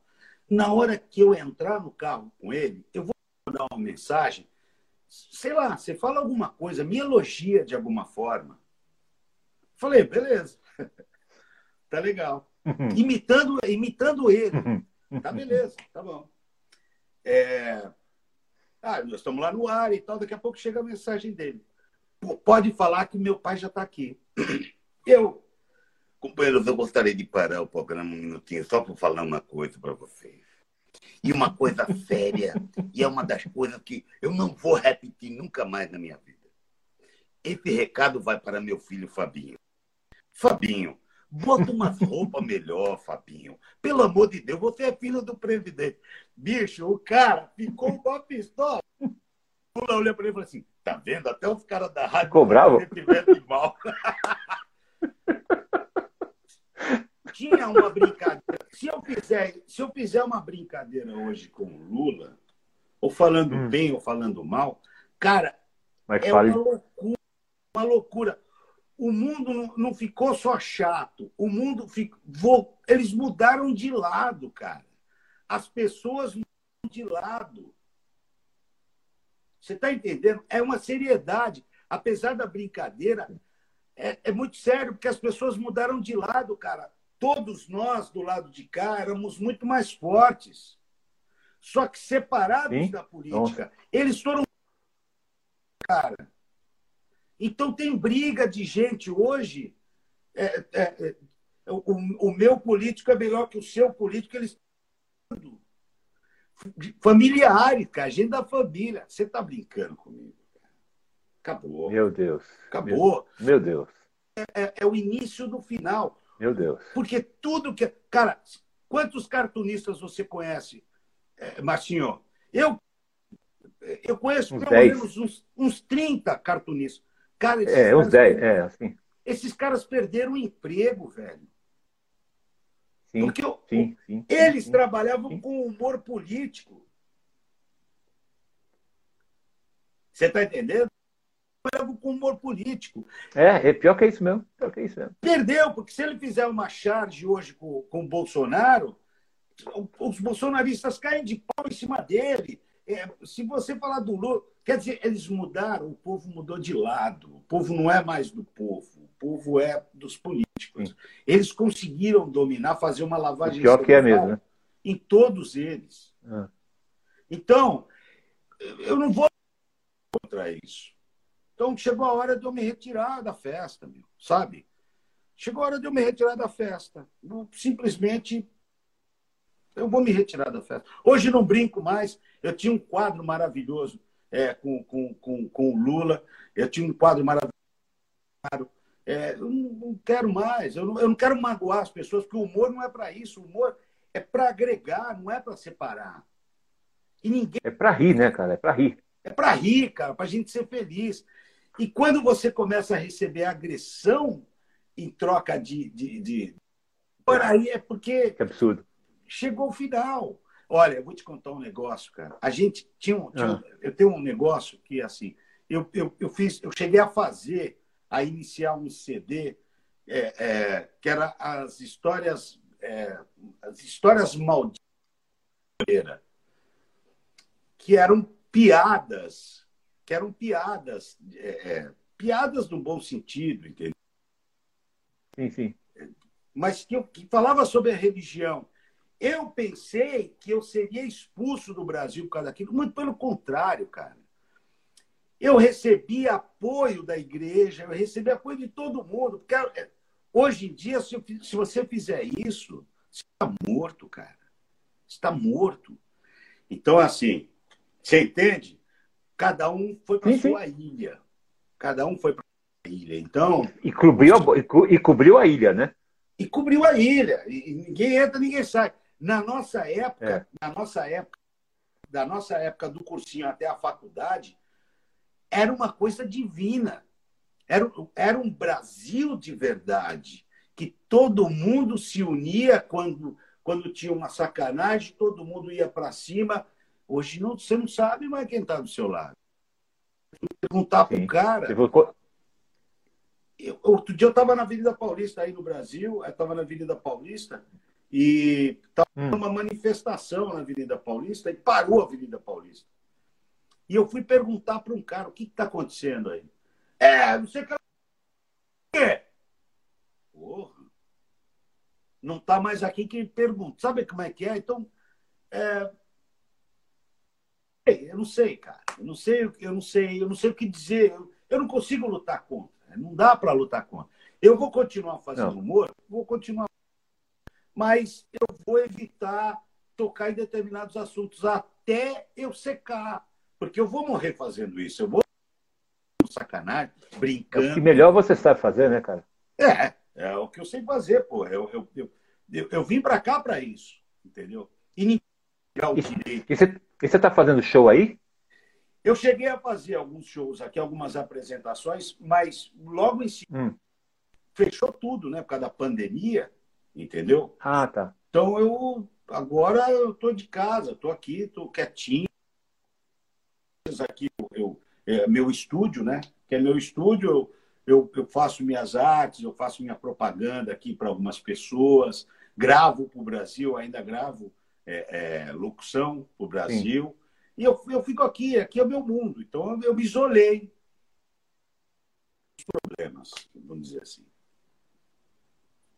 Na hora que eu entrar no carro com ele, eu vou mandar uma mensagem. Sei lá, você fala alguma coisa, me elogia de alguma forma. Falei, beleza. [LAUGHS] tá legal. Uhum. Imitando, imitando ele. Uhum. Tá beleza, tá bom. É, ah, nós estamos lá no ar e tal, daqui a pouco chega a mensagem dele. Pode falar que meu pai já está aqui. [CLEARS THROAT] Eu, companheiros, eu gostaria de parar o programa um minutinho só para falar uma coisa para vocês. E uma coisa séria, [LAUGHS] e é uma das coisas que eu não vou repetir nunca mais na minha vida. Esse recado vai para meu filho Fabinho. Fabinho, Bota umas roupas melhor, Fabinho. Pelo amor de Deus, você é filho do presidente. Bicho, o cara ficou uma pistola. O Lula olhou para ele e falou assim: tá vendo? Até os caras da rádio ficou bravo? de mal. [LAUGHS] Tinha uma brincadeira. Se eu, fizer, se eu fizer uma brincadeira hoje com o Lula, ou falando hum. bem ou falando mal, cara, Mas é fale... uma loucura. Uma loucura o mundo não, ficou só chato. O mundo ficou. Eles mudaram de lado, cara. As pessoas mudaram de lado. Você está entendendo? É uma seriedade. Apesar da brincadeira, é, é, muito sério, porque as pessoas mudaram de lado, cara. Todos nós do lado de cá éramos muito mais fortes. Só que separados Sim? da política. Nossa. Eles foram. Cara então, tem briga de gente hoje. É, é, é, o, o, meu político é melhor que o seu político, eles. Familiares, cara, gente da família. Você está brincando comigo. Acabou. Meu Deus. Acabou. Meu, meu Deus. É, é, é, o início do final. Meu Deus. Porque tudo que. Cara, quantos cartunistas você conhece, é, Marcinho? Eu eu conheço uns pelo 10. menos uns, uns 30 cartunistas. Cara, é, uns 10, é, assim. Esses caras perderam o emprego, velho. Sim, Porque sim, sim, eles sim, trabalhavam com humor político. Você está entendendo? Trabalhavam com humor político. É, é pior que isso mesmo. Pior que isso mesmo. Perdeu, porque se ele fizer uma charge hoje com, com o Bolsonaro, os bolsonaristas caem de pau em cima dele. É, se você falar do Lula, quer dizer, eles mudaram, o povo mudou de lado. O povo não é mais do povo, o povo é dos políticos. Eles conseguiram dominar, fazer uma lavagem pior que é mesmo, né? em todos eles. Ah. Então, eu não vou contra isso. Então, chegou a hora de eu me retirar da festa, meu, sabe? Chegou a hora de eu me retirar da festa. Eu, simplesmente eu vou me retirar da festa. Hoje não brinco mais. Eu tinha um quadro maravilhoso é, com, com, com, com o Lula. Eu tinha um quadro maravilhoso. É, eu não quero mais. Eu não, eu não quero magoar as pessoas, porque o humor não é para isso. O humor é para agregar, não é para separar. E ninguém... É para rir, né, cara? É para rir. É para rir, cara, para a gente ser feliz. E quando você começa a receber agressão em troca de. de, de... Por aí é porque. Que absurdo chegou o final. Olha, eu vou te contar um negócio, cara. A gente tinha, um, tinha ah. eu tenho um negócio que assim, eu, eu, eu fiz, eu cheguei a fazer, a iniciar um CD é, é, que era as histórias, é, as histórias malditas, que eram piadas, que eram piadas, é, é, piadas no bom sentido, entendeu? Sim, sim. Mas que, que falava sobre a religião. Eu pensei que eu seria expulso do Brasil por causa daquilo. Muito pelo contrário, cara. Eu recebi apoio da igreja, eu recebi apoio de todo mundo. Porque é, hoje em dia, se, se você fizer isso, você está morto, cara. Você está morto. Então, assim, você entende? Cada um foi para sua ilha. Cada um foi para a ilha. Então. E cobriu, a, e cobriu a ilha, né? E cobriu a ilha. E ninguém entra, ninguém sai. Na nossa época, é. na nossa época, da nossa época do cursinho até a faculdade, era uma coisa divina. Era, era um Brasil de verdade, que todo mundo se unia quando, quando tinha uma sacanagem, todo mundo ia para cima. Hoje não, você não sabe mais quem está do seu lado. Perguntar para o cara. Eu, outro dia eu estava na Avenida Paulista aí no Brasil, eu estava na Avenida Paulista, e estava hum. uma manifestação na Avenida Paulista e parou a Avenida Paulista. E eu fui perguntar para um cara o que está acontecendo aí. É, não sei o que. quê? Porra. Não está mais aqui quem pergunta. Sabe como é que é? Então, é... eu não sei, cara. Eu não sei, eu não sei, eu não sei o que dizer. Eu, eu não consigo lutar contra. Não dá para lutar contra. Eu vou continuar fazendo não. humor, vou continuar mas eu vou evitar tocar em determinados assuntos até eu secar, porque eu vou morrer fazendo isso. Eu vou sacanagem, brincando. É o que melhor você sabe fazer, né, cara? É, é o que eu sei fazer, pô. Eu, eu, eu, eu, eu vim para cá para isso, entendeu? E ninguém o direito. E você está fazendo show aí? Eu cheguei a fazer alguns shows aqui, algumas apresentações, mas logo em cima hum. fechou tudo, né? Por causa da pandemia entendeu? Ah, tá. Então eu agora eu tô de casa, tô aqui, tô quietinho. Aqui eu, é meu estúdio, né? Que é meu estúdio, eu, eu, eu faço minhas artes, eu faço minha propaganda aqui para algumas pessoas, gravo para o Brasil, ainda gravo é, é, locução para o Brasil. Sim. E eu, eu fico aqui, aqui é o meu mundo. Então eu, eu me isolei. Os problemas, vamos dizer assim.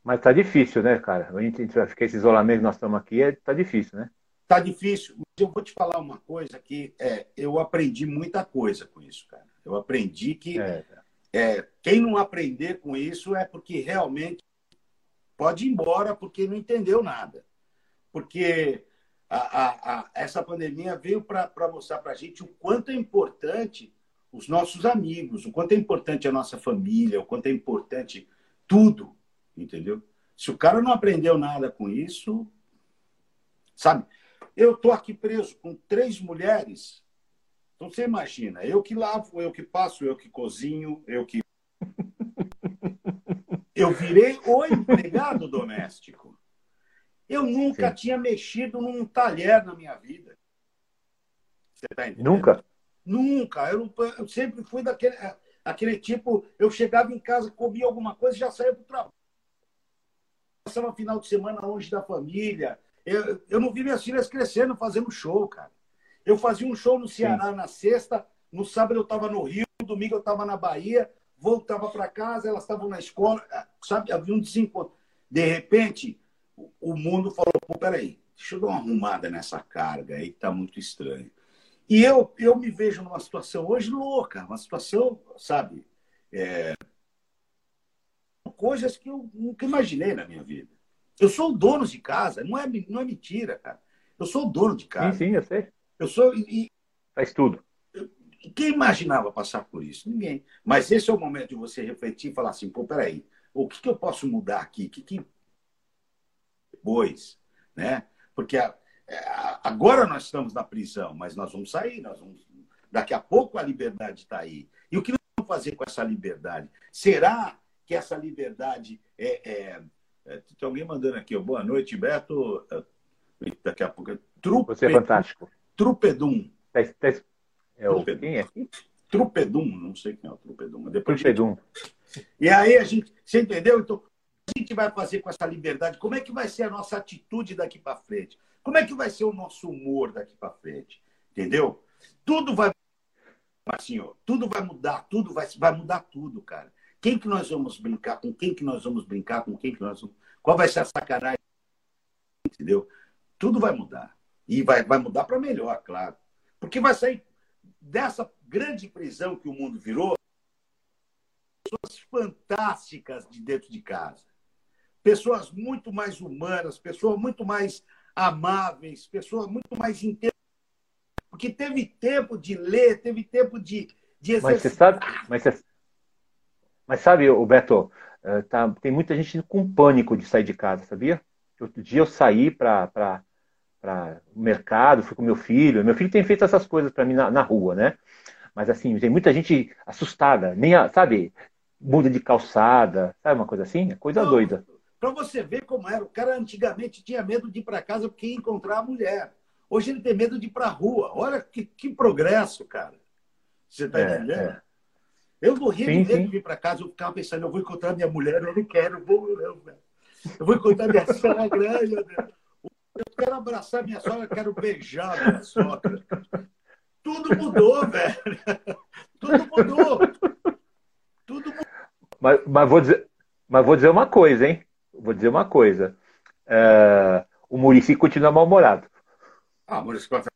Mas tá difícil, né, cara? A gente ficar esse isolamento que nós estamos aqui, é, tá difícil, né? Tá difícil. Mas eu vou te falar uma coisa que é, eu aprendi muita coisa com isso, cara. Eu aprendi que é. É, quem não aprender com isso é porque realmente pode ir embora porque não entendeu nada. Porque a, a, a, essa pandemia veio para mostrar para a gente o quanto é importante os nossos amigos, o quanto é importante a nossa família, o quanto é importante tudo entendeu? Se o cara não aprendeu nada com isso, sabe? Eu tô aqui preso com três mulheres Então você imagina, eu que lavo, eu que passo, eu que cozinho, eu que. [LAUGHS] Eu virei o empregado doméstico. Eu nunca Sim. tinha mexido num talher na minha vida. Você tá entendendo? Nunca? Nunca. Eu, eu sempre fui daquele aquele tipo. Eu chegava em casa, comia alguma coisa e já saía para o trabalho. Passava final de semana longe da família. Eu, eu não vi minhas filhas crescendo fazendo show, cara. Eu fazia um show no Ceará Sim. na sexta, no sábado eu estava no Rio, no domingo eu estava na Bahia, voltava para casa, elas estavam na escola, sabe? Havia um desencontro. De repente, o mundo falou: Pô, peraí, deixa eu dar uma arrumada nessa carga aí, que está muito estranho. E eu, eu me vejo numa situação hoje louca, uma situação, sabe? É... Coisas que eu nunca imaginei na minha vida. Eu sou o dono de casa, não é, não é mentira, cara. Eu sou o dono de casa. Sim, sim, eu sei. Eu sou. E, Faz tudo. Quem imaginava passar por isso? Ninguém. Mas esse é o momento de você refletir e falar assim: pô, peraí, o que, que eu posso mudar aqui? O que, que. Depois, né? Porque a, a, agora nós estamos na prisão, mas nós vamos sair, nós vamos. Daqui a pouco a liberdade está aí. E o que nós vamos fazer com essa liberdade? Será que essa liberdade é, é é, tem alguém mandando aqui, boa noite, Beto. É, daqui a pouco. Trupe, Você é fantástico. Trupedum. Tá, tá, é o, quem é? Trupedum, não sei quem é o Trupedum. Depois Trupedum. Gente... E aí a gente, você entendeu? Então, o que a gente vai fazer com essa liberdade? Como é que vai ser a nossa atitude daqui para frente? Como é que vai ser o nosso humor daqui para frente? Entendeu? Tudo vai assim, ó, tudo vai mudar, tudo vai, vai mudar tudo, cara. Quem que nós vamos brincar? Com quem que nós vamos brincar? Com quem que nós vamos... Qual vai ser a sacanagem? Entendeu? Tudo vai mudar. E vai, vai mudar para melhor, claro. Porque vai sair dessa grande prisão que o mundo virou pessoas fantásticas de dentro de casa. Pessoas muito mais humanas, pessoas muito mais amáveis, pessoas muito mais inteligentes. Porque teve tempo de ler, teve tempo de, de exercitar. Mas você sabe, mas você, mas sabe, o Beto, eh, tá, tem muita gente com pânico de sair de casa, sabia? Outro dia eu saí para o mercado, fui com meu filho. Meu filho tem feito essas coisas para mim na, na, rua, né? Mas assim, tem muita gente assustada, nem a, sabe, muda de calçada, sabe uma coisa assim? É coisa Não, doida. Para você ver como era, o cara antigamente tinha medo de ir para casa porque ia encontrar a mulher. Hoje ele tem medo de ir para a rua. Olha que, que progresso, cara. Você está é, entendendo? É. Eu morria sim, de medo sim. de vir para casa, eu ficava pensando, eu vou encontrar minha mulher, eu não quero, eu vou, não, velho. Eu vou encontrar minha sogra, eu quero abraçar minha sogra, eu quero beijar minha sogra. Tudo mudou, velho. Tudo mudou. Tudo mudou. Mas, mas, vou dizer, mas vou dizer uma coisa, hein? Vou dizer uma coisa. Uh, o Murici continua mal-humorado. Ah, o Murici continua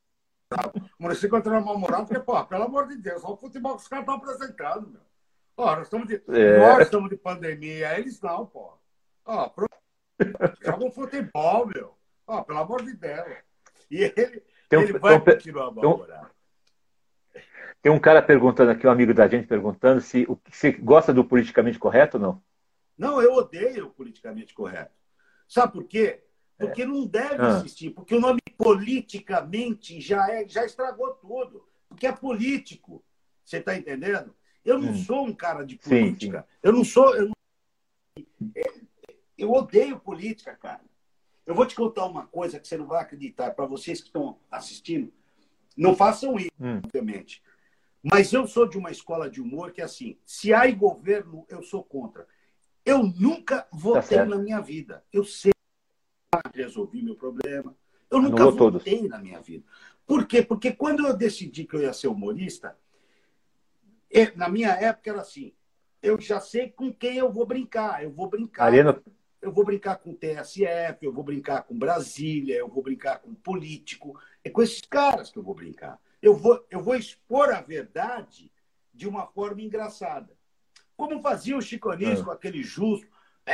o município continua mal-humorado, porque, pô, pelo amor de Deus, olha o futebol que os caras estão apresentando, meu. Ó, nós estamos de, é. nós estamos de pandemia, eles não, pô. Ó, pro... jogam futebol, meu. Ó, pelo amor de Deus. E ele, um, ele vai tem continuar mal-humorado. Tem um cara perguntando aqui, um amigo da gente perguntando se você gosta do politicamente correto ou não? Não, eu odeio o politicamente correto. Sabe por quê? Porque é. não deve ah. existir, porque o nome politicamente já, é, já estragou tudo. Porque é político. Você está entendendo? Eu não hum. sou um cara de política. Sim, sim. Eu não sou. Eu, não... É, eu odeio política, cara. Eu vou te contar uma coisa que você não vai acreditar. Para vocês que estão assistindo, não façam isso, hum. obviamente. Mas eu sou de uma escola de humor que assim: se há governo, eu sou contra. Eu nunca votei tá na minha vida. Eu sei resolvi meu problema. Eu nunca Anulou votei todos. na minha vida. Por quê? Porque quando eu decidi que eu ia ser humorista, na minha época era assim, eu já sei com quem eu vou brincar. Eu vou brincar. Arena... Eu vou brincar com TSF, eu vou brincar com Brasília, eu vou brincar com político. É com esses caras que eu vou brincar. Eu vou, eu vou expor a verdade de uma forma engraçada. Como fazia o Chico Anísio ah. com aquele justo. É,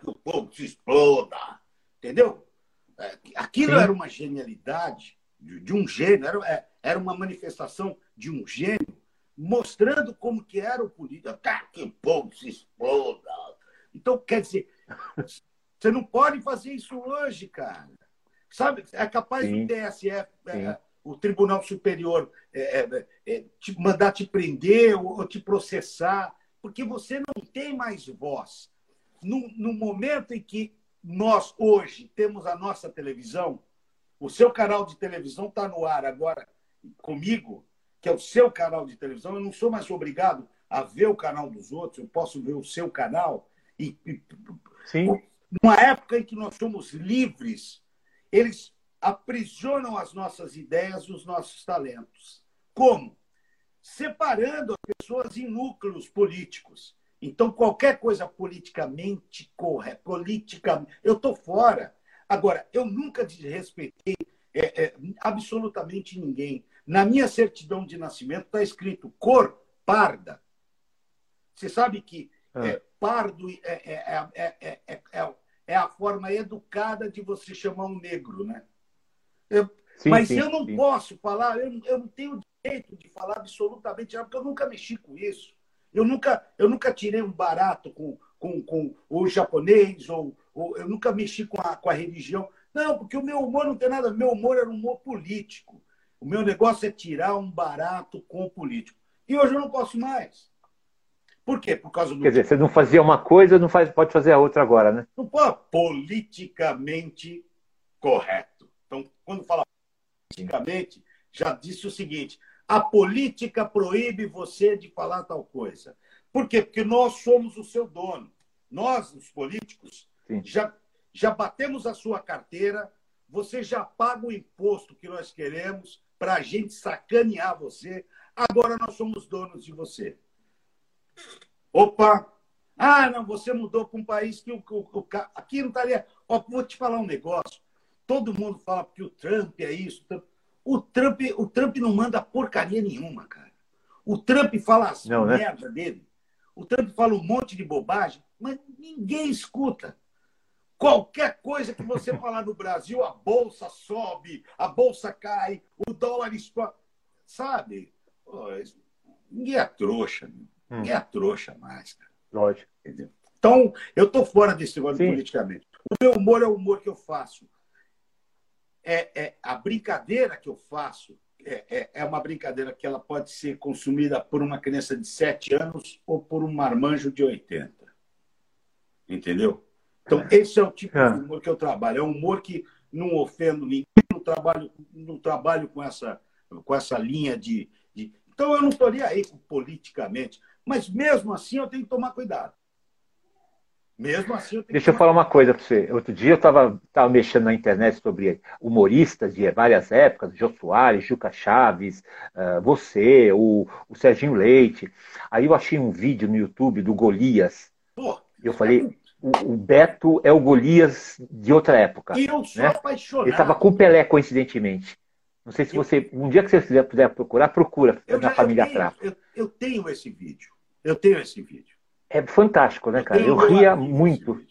que o povo se exploda. Entendeu? É, aquilo Sim. era uma genialidade de, de um gênio, era, é, era uma manifestação de um gênio, mostrando como que era o político. Cara, que povo se exploda. Então, quer dizer, [LAUGHS] você não pode fazer isso hoje, cara. Sabe, é capaz Sim. do TSE é, o Tribunal Superior é, é, é, te mandar te prender ou, ou, te processar, porque você não tem mais voz. No, no momento em que nós, hoje, temos a nossa televisão, o seu canal de televisão está no ar agora comigo, que é o seu canal de televisão, eu não sou mais obrigado a ver o canal dos outros, eu posso ver o seu canal. E, e Sim. Numa época em que nós somos livres, eles aprisionam as nossas ideias, os nossos talentos. Como? Separando as pessoas em núcleos políticos. Então, qualquer coisa politicamente correta, politicamente. Eu estou fora. Agora, eu nunca desrespeitei é, é, absolutamente ninguém. Na minha certidão de nascimento está escrito cor parda. Você sabe que ah. é, pardo é, é, é, é, a forma educada de você chamar um negro, né? Eu, sim, mas sim, eu não sim. posso falar, eu, eu não tenho direito de falar absolutamente nada, porque eu nunca mexi com isso. Eu nunca, eu nunca tirei um barato com, com, com o japonês, ou, ou eu nunca mexi com a, com a religião. Não, porque o meu humor não tem nada. Meu humor era um humor político. O meu negócio é tirar um barato com o político. E hoje eu não posso mais. Por quê? Por causa do. Quer dizer, você não fazia uma coisa, não faz, pode fazer a outra agora, né? Não pode. Politicamente correto. Então, quando fala politicamente, já disse o seguinte: a política proíbe você de falar tal coisa. Por quê? Porque nós somos o seu dono. Nós, os políticos, já, já batemos a sua carteira, você já paga o imposto que nós queremos para a gente sacanear você. Agora nós somos donos de você. Opa! Ah, não, você mudou para um país que o, o, o aqui não estaria. Ó, vou te falar um negócio. Todo mundo fala que o Trump é isso. O Trump, o Trump não manda porcaria nenhuma, cara. O Trump fala as não, né? merda dele. O Trump fala um monte de bobagem, mas ninguém escuta. Qualquer coisa que você [LAUGHS] falar no Brasil, a bolsa sobe, a bolsa cai, o dólar explode. Sabe? Ninguém é trouxa. Hum. Ninguém é trouxa mais. Cara. Lógico. Entendeu? Então, eu estou fora desse negócio politicamente. O meu humor é o humor que eu faço. É, é a brincadeira que eu faço é, é, é, uma brincadeira que ela pode ser consumida por uma criança de 7 anos ou por um marmanjo de 80. Entendeu? Então, esse é o tipo de é. humor que eu trabalho. É um humor que não ofendo ninguém, não trabalho, não trabalho com, essa, com essa linha de, de... Então, eu não estaria aí politicamente. Mas mesmo assim eu tenho que tomar cuidado. Mesmo assim eu tenho Deixa eu falar uma coisa para você. Outro dia eu estava tava mexendo na internet sobre humoristas de várias épocas, Jô Soares, Juca Chaves, uh, você, o, o Serginho Leite. Aí eu achei um vídeo no YouTube do Golias. Pô, eu falei, é o, o, Beto é o Golias de outra época. E eu sou né? apaixonado. Ele estava com o Pelé, coincidentemente. Não sei se você, um dia que você puder procurar, procura eu na já, família Trapo. Eu, eu, tenho esse vídeo. Eu tenho esse vídeo. É fantástico, né, cara? Eu, eu ria muito.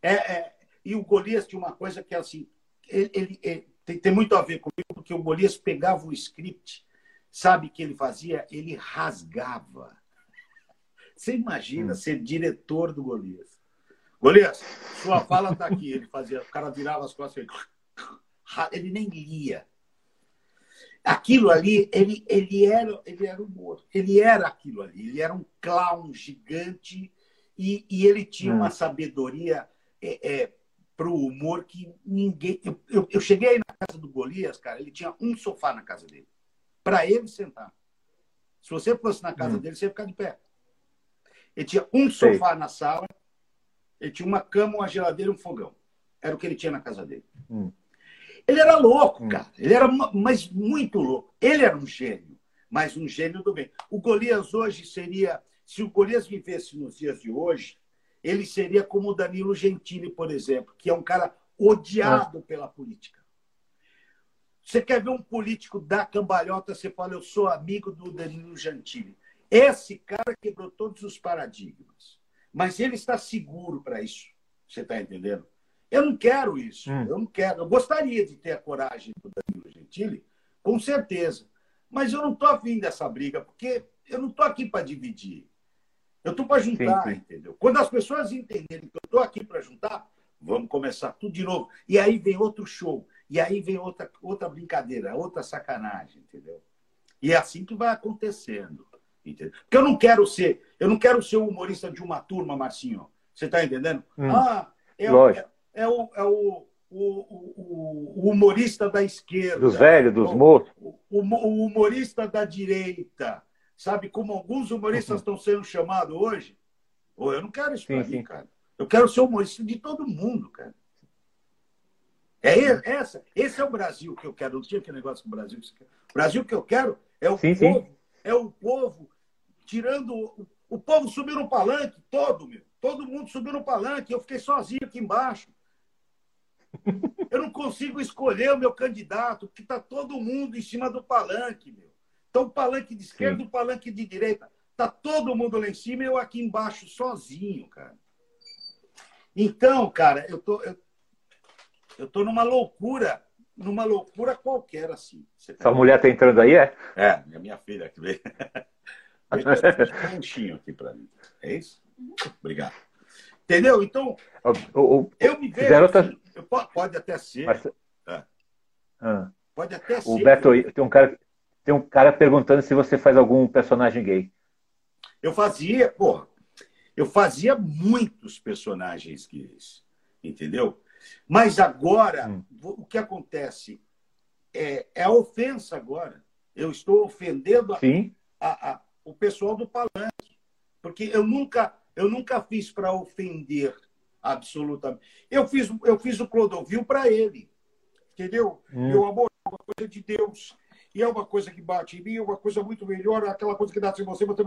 É, é, e o Golias tinha uma coisa que, assim, ele, ele, ele tem, tem, muito a ver comigo, porque o Golias pegava o script, sabe o que ele fazia? Ele rasgava. Você imagina hum. ser diretor do Golias. Golias, sua fala está aqui. Ele fazia, o cara virava as costas, ele, ele nem lia aquilo ali, ele, ele, era, ele era humor. Ele era aquilo ali. Ele era um clown gigante e, e ele tinha uma hum. sabedoria é, é, para o humor que ninguém. Eu, eu, eu, cheguei aí na casa do Golias, cara, ele tinha um sofá na casa dele. Para ele sentar. Se você fosse na casa hum. dele, você ia ficar de pé. Ele tinha um sofá Sei. na sala, ele tinha uma cama, uma geladeira e um fogão. Era o que ele tinha na casa dele. Hum. Ele era louco, cara. Ele era mas muito louco. Ele era um gênio, mas um gênio do bem. O Golias hoje seria, se o Golias vivesse nos dias de hoje, ele seria como o Danilo Gentili, por exemplo, que é um cara odiado ah. pela política. Você quer ver um político da cambalhota, você fala, eu sou amigo do Danilo Gentili. Esse cara quebrou todos os paradigmas. Mas ele está seguro para isso. Você está entendendo? Eu não quero isso. Hum. Eu não quero. Eu gostaria de ter a coragem do Danilo Gentili, com certeza. Mas eu não estou afim dessa briga, porque eu não estou aqui para dividir. Eu estou para juntar, sim, sim. entendeu? Quando as pessoas entenderem que eu estou aqui para juntar, vamos começar tudo de novo. E aí vem outro show. E aí vem outra, outra brincadeira, outra sacanagem, entendeu? E é assim que vai acontecendo. Entendeu? Porque eu não quero ser, eu não quero ser o humorista de uma turma, Marcinho. Você está entendendo? Hum, ah, é, o, é, o, é o, o, o, humorista da esquerda. Dos velhos, dos moços. O, humorista da direita. Sabe como alguns humoristas uhum. estão sendo chamados hoje? Oh, eu não quero isso para mim, cara. Eu quero ser humorista de todo mundo, cara. É essa, esse é o Brasil que eu quero. Não tinha aquele negócio com o Brasil. O Brasil que eu quero é o sim, povo, sim. é o povo tirando. O povo subiu no palanque todo, meu. Todo mundo subiu no palanque. Eu fiquei sozinho aqui embaixo. Eu não consigo escolher o meu candidato, porque está todo mundo em cima do palanque, meu. Então, o palanque de esquerda, o palanque de direita. Está todo mundo lá em cima e eu aqui embaixo sozinho, cara. Então, cara, eu tô, eu, eu tô numa loucura, numa loucura qualquer, assim. Tá Sua mulher tá entrando aí, é? É, é minha filha que veio. [LAUGHS] um conchinho aqui para mim. É isso? Obrigado. Entendeu? Então, o, o, eu me vejo. Outra... Assim, eu, pode até ser. Mas... É. Ah. Pode até o ser. Beto, tem um, cara, tem um cara perguntando se você faz algum personagem gay. Eu fazia, pô, eu fazia muitos personagens gays, entendeu? Mas agora, hum. o que acontece é, é, a ofensa agora. Eu estou ofendendo a, a, a, o pessoal do palanque, porque eu nunca eu nunca fiz para ofender absolutamente. Eu fiz, eu fiz o Clodovil para ele. Entendeu? Hum. Meu amor, é uma coisa de Deus. E é uma coisa que bate em mim, é uma coisa muito melhor, aquela coisa que dá em você, você.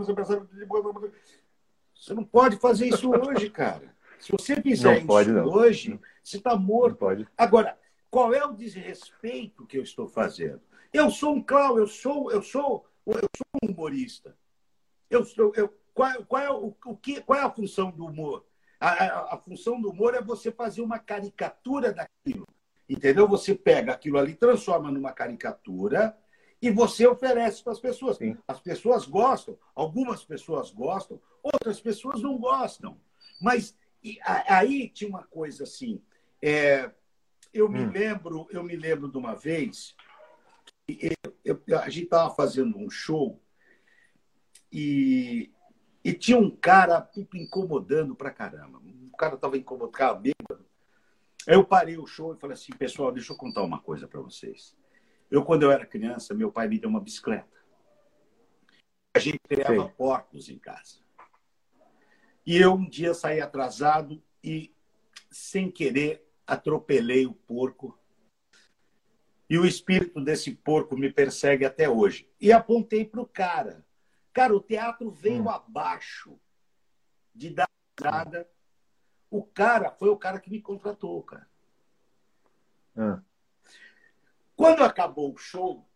Você não pode fazer isso hoje, cara. Se você fizer não pode, isso não. hoje, você está morto. Agora, qual é o desrespeito que eu estou fazendo? Eu sou um clown, eu sou, eu sou, eu sou um humorista. Eu, sou, eu, qual, qual, é, o, o que, qual é a função do humor? A, a, a, função do humor é você fazer uma caricatura daquilo. Entendeu? Você pega aquilo ali, transforma numa caricatura e você oferece para as pessoas. Sim. As pessoas gostam, algumas pessoas gostam, outras pessoas não gostam. Mas aí tinha uma coisa assim. É, eu me hum. lembro, eu me lembro de uma vez, eu, eu, a gente estava fazendo um show e e tinha um cara incomodando pra caramba. O cara tava incomodando, cara bêbado. Aí eu parei o show e falei assim, pessoal, deixa eu contar uma coisa para vocês. Eu, quando eu era criança, meu pai me deu uma bicicleta. A gente criava Sim. porcos em casa. E eu um dia saí atrasado e, sem querer, atropelei o porco. E o espírito desse porco me persegue até hoje. E apontei para o cara. Cara, o teatro veio hum. abaixo de dar nada. O cara foi o cara que me contratou, cara. Hum. Quando acabou o show,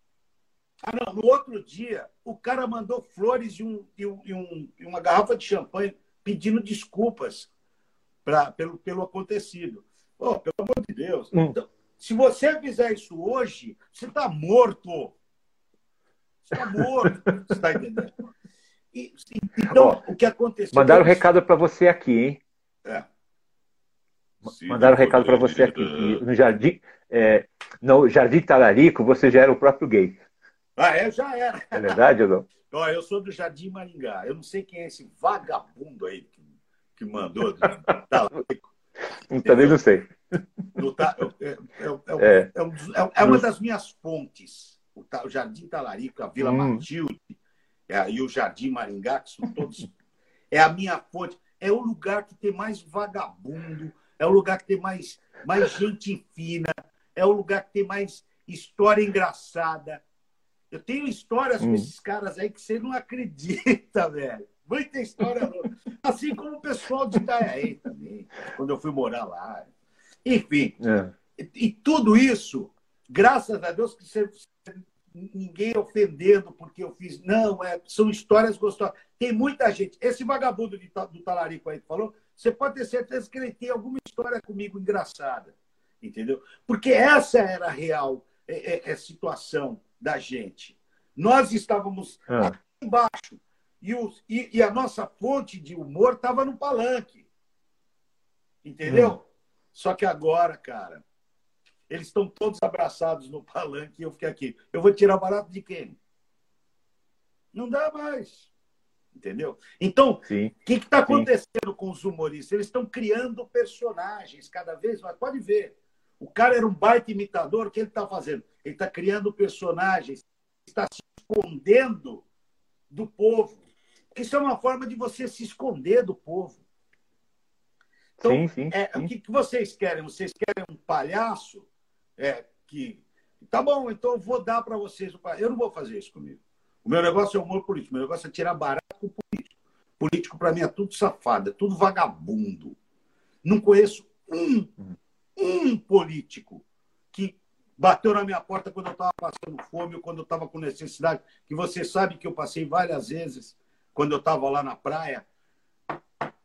ah, não, no outro dia, o cara mandou flores e, um, e, um, e, um, e uma garrafa de champanhe pedindo desculpas pra, pelo, pelo acontecido. Oh, pelo amor de Deus. Hum. Então, se você fizer isso hoje, você está morto está morto. Você está entendendo? E, então, Ó, o que aconteceu. Mandaram um recado para você aqui, hein? É. Mandaram um recado para você aqui. No Jardim, é, no Jardim Talarico, você já era o próprio gay. Ah, é? Já era. É verdade ou não? [LAUGHS] Ó, eu sou do Jardim Maringá. Eu não sei quem é esse vagabundo aí que, que mandou. Talarico. Também não sei. É, é, é, uma das minhas fontes o, Jardim Talarico, a Vila hum. Matilde é, e o Jardim Maringá, que são todos. [LAUGHS] é a minha fonte. É o lugar que tem mais vagabundo, é o lugar que tem mais, mais gente fina, é o lugar que tem mais história engraçada. Eu tenho histórias hum. com esses caras aí que você não acredita, [LAUGHS] velho. Muita história. assim como o pessoal de Itajaí também, quando eu fui morar lá. Enfim. É. E, e, tudo isso, graças a Deus, que você, ninguém ofendendo porque eu fiz. Não, é, são histórias gostosas. Tem muita gente. Esse vagabundo de, do talarico aí que falou, você pode ter certeza que ele tem alguma história comigo engraçada. Entendeu? Porque essa era a real é, é, é situação da gente. Nós estávamos ah. aqui embaixo e, os, e, e, a nossa fonte de humor estava no palanque. Entendeu? Hum. Só que agora, cara, eles estão todos abraçados no palanque e eu fiquei aqui. Eu vou tirar barato de quem? Não dá mais. Entendeu? Então, o que está acontecendo Sim. com os humoristas? Eles estão criando personagens cada vez mais. Pode ver. O cara era um baita imitador, o que ele está fazendo? Ele está criando personagens, está se escondendo do povo. Isso é uma forma de você se esconder do povo. Então, sim, sim, é, sim. o que, que, vocês querem? Vocês querem um palhaço é, que. Tá bom, então eu vou dar para vocês. Eu não vou fazer isso comigo. O meu negócio é humor político. Meu negócio é tirar barato com político. Político, para mim, é tudo safado, é tudo vagabundo. Não conheço um, um político que bateu na minha porta quando eu estava passando fome ou quando eu estava com necessidade. Que você sabe que eu passei várias vezes quando eu estava lá na praia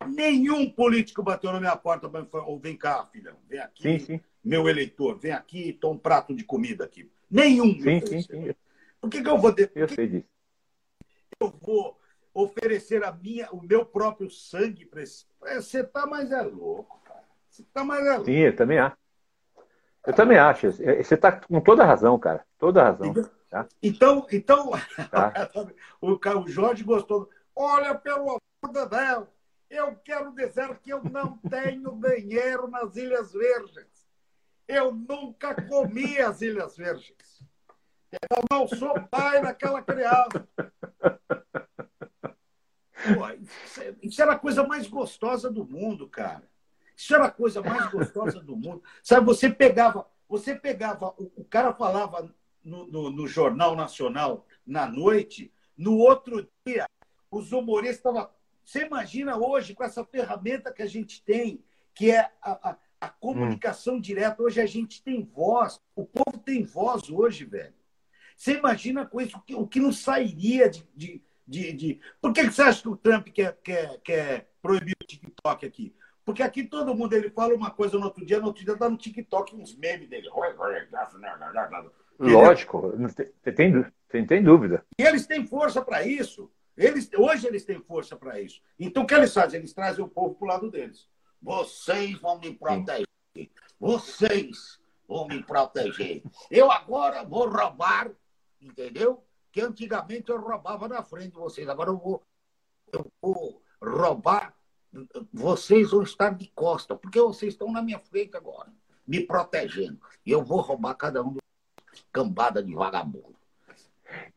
Nenhum político bateu na minha porta ou vem cá, filha, vem aqui, sim, sim. Meu eleitor, vem aqui e toma um prato de comida aqui. Nenhum. Sim, sim, sim. Por que, que eu vou de... Eu sei disso. Eu vou oferecer a minha, o meu próprio sangue para esse. É, você tá mais é louco, cara. Você tá mais é louco. Sim, eu também acho. Eu também acho. Você está com toda a razão, cara. Toda a razão. Tá? Então, então tá. [LAUGHS] o, o Jorge gostou. Olha, pelo amor de Deus, eu quero dizer que eu não tenho [LAUGHS] dinheiro nas Ilhas Verdes. Eu nunca comi as Ilhas Verdes. Eu não sou pai daquela criança. Pô, isso era a coisa mais gostosa do mundo, cara. Isso era a coisa mais gostosa do mundo. Sabe, você pegava, você pegava, o, o cara falava no, no, no, Jornal Nacional na noite, no outro dia, os humoristas estavam você imagina hoje, com essa ferramenta que a gente tem, que é a, a, a comunicação hum. direta, hoje a gente tem voz, o povo tem voz hoje, velho. Você imagina com isso o que, o que não sairia de, de, de, de... Por que, você acha que o Trump quer, quer, quer proibir o TikTok aqui? Porque aqui todo mundo ele fala uma coisa no outro dia, no outro dia tá no TikTok uns memes dele. Lógico, você tem, tem, tem dúvida. E eles têm força para isso. Eles, hoje eles têm força para isso. Então, o que eles fazem? Eles trazem o povo para o lado deles. Vocês vão me proteger. Vocês vão me proteger. Eu agora vou roubar, entendeu? Que antigamente eu roubava na frente de vocês. Agora eu vou, eu vou roubar. Vocês vão estar de costa, porque vocês estão na minha frente agora, me protegendo. E eu vou roubar cada um cambada de vagabundo.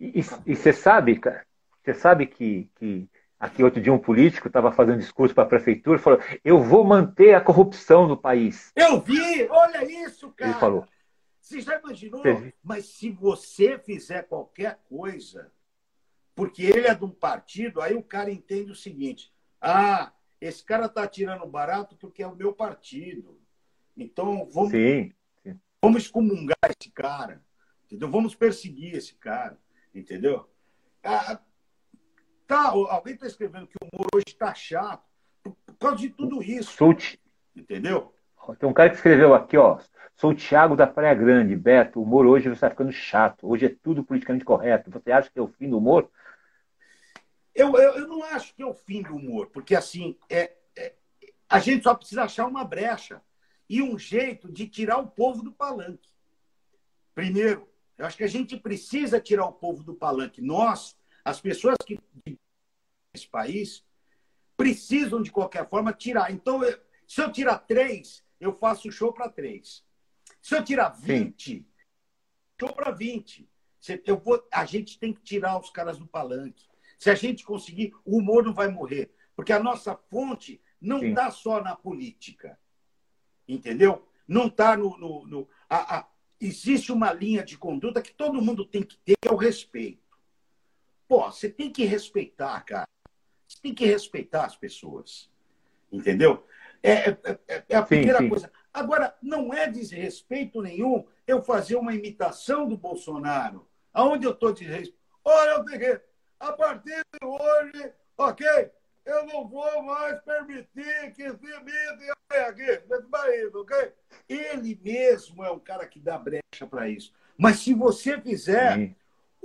E você sabe, cara, você sabe que, que aqui outro dia um político estava fazendo discurso para a prefeitura e falou: eu vou manter a corrupção no país. Eu vi, olha isso, cara. Ele falou. Você já imaginou? Você... Mas se você fizer qualquer coisa, porque ele é de um partido, aí o cara entende o seguinte: ah, esse cara está tirando barato porque é o meu partido. Então vamos, sim. vamos excomungar esse cara, entendeu? Vamos perseguir esse cara, entendeu? Ah, Tá, alguém está escrevendo que o humor hoje está chato por, causa de tudo isso. Sou Entendeu? Tem um cara que escreveu aqui, ó. Sou o Thiago da Praia Grande. Beto, o humor hoje está ficando chato. Hoje é tudo politicamente correto. Você acha que é o fim do humor? Eu, eu, eu não acho que é o fim do humor, porque assim, é, é, a gente só precisa achar uma brecha e um jeito de tirar o povo do palanque. Primeiro, eu acho que a gente precisa tirar o povo do palanque. Nós, as pessoas que esse país precisam, de qualquer forma, tirar. Então, eu, se eu tirar três, eu faço show para três. Se eu tirar 20, Sim. show para 20. Eu vou, a gente tem que tirar os caras do palanque. Se a gente conseguir, o humor não vai morrer. Porque a nossa fonte não está só na política. Entendeu? Não está no. no, no a, a, existe uma linha de conduta que todo mundo tem que ter, que é o respeito. Pô, você tem que respeitar, cara. Você tem que respeitar as pessoas. Entendeu? É, é, é, é a sim, primeira sim. coisa. Agora, não é desrespeito nenhum eu fazer uma imitação do Bolsonaro. Aonde eu estou desrespeito? Olha, eu tenho a partir de hoje, ok? Eu não vou mais permitir que se imitem aqui nesse país, ok? Ele mesmo é um cara que dá brecha para isso. Mas se você fizer, sim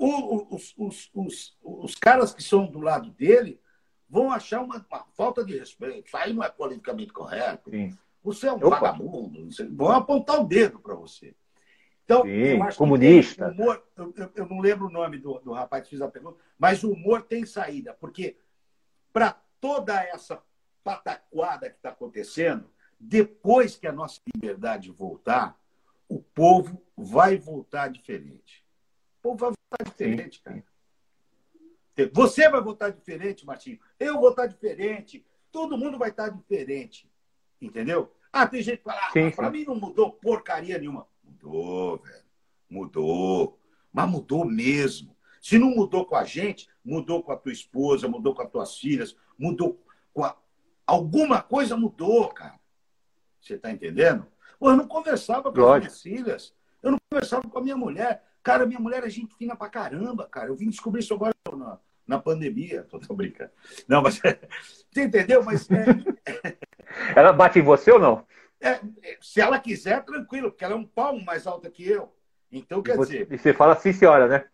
os, os, os, os, caras que são do lado dele vão achar uma, uma, falta de respeito. Isso aí não é politicamente correto. Sim. Você é um Opa. vagabundo. Vão apontar o dedo para você. Então, Sim, comunista. Humor, eu, eu, eu, não lembro o nome do, do rapaz que fez a pergunta, mas o humor tem saída, porque para toda essa pataquada que está acontecendo, depois que a nossa liberdade voltar, o povo vai voltar diferente. O povo vai voltar diferente, cara. Você vai votar diferente, Martinho. Eu vou estar diferente. Todo mundo vai estar diferente. Entendeu? Ah, tem gente que fala, ah, para mim não mudou porcaria nenhuma. Mudou, velho. Mudou. Mas mudou mesmo. Se não mudou com a gente, mudou com a tua esposa, mudou com as tuas filhas, mudou com a... Alguma coisa mudou, cara. Você está entendendo? Pô, eu não conversava com Lógico. as minhas filhas. Eu não conversava com a minha mulher. Cara, minha mulher é gente fina pra caramba, cara. Eu vim descobrir isso agora na, na pandemia. [LAUGHS] Tô, tô brincando. Não, mas. [LAUGHS] Você entendeu? Mas. É... [LAUGHS] ela bate em você ou não? É, se ela quiser, tranquilo, porque ela é um palmo mais alta que eu. Então, quer e você, dizer. E você fala sim, senhora, né?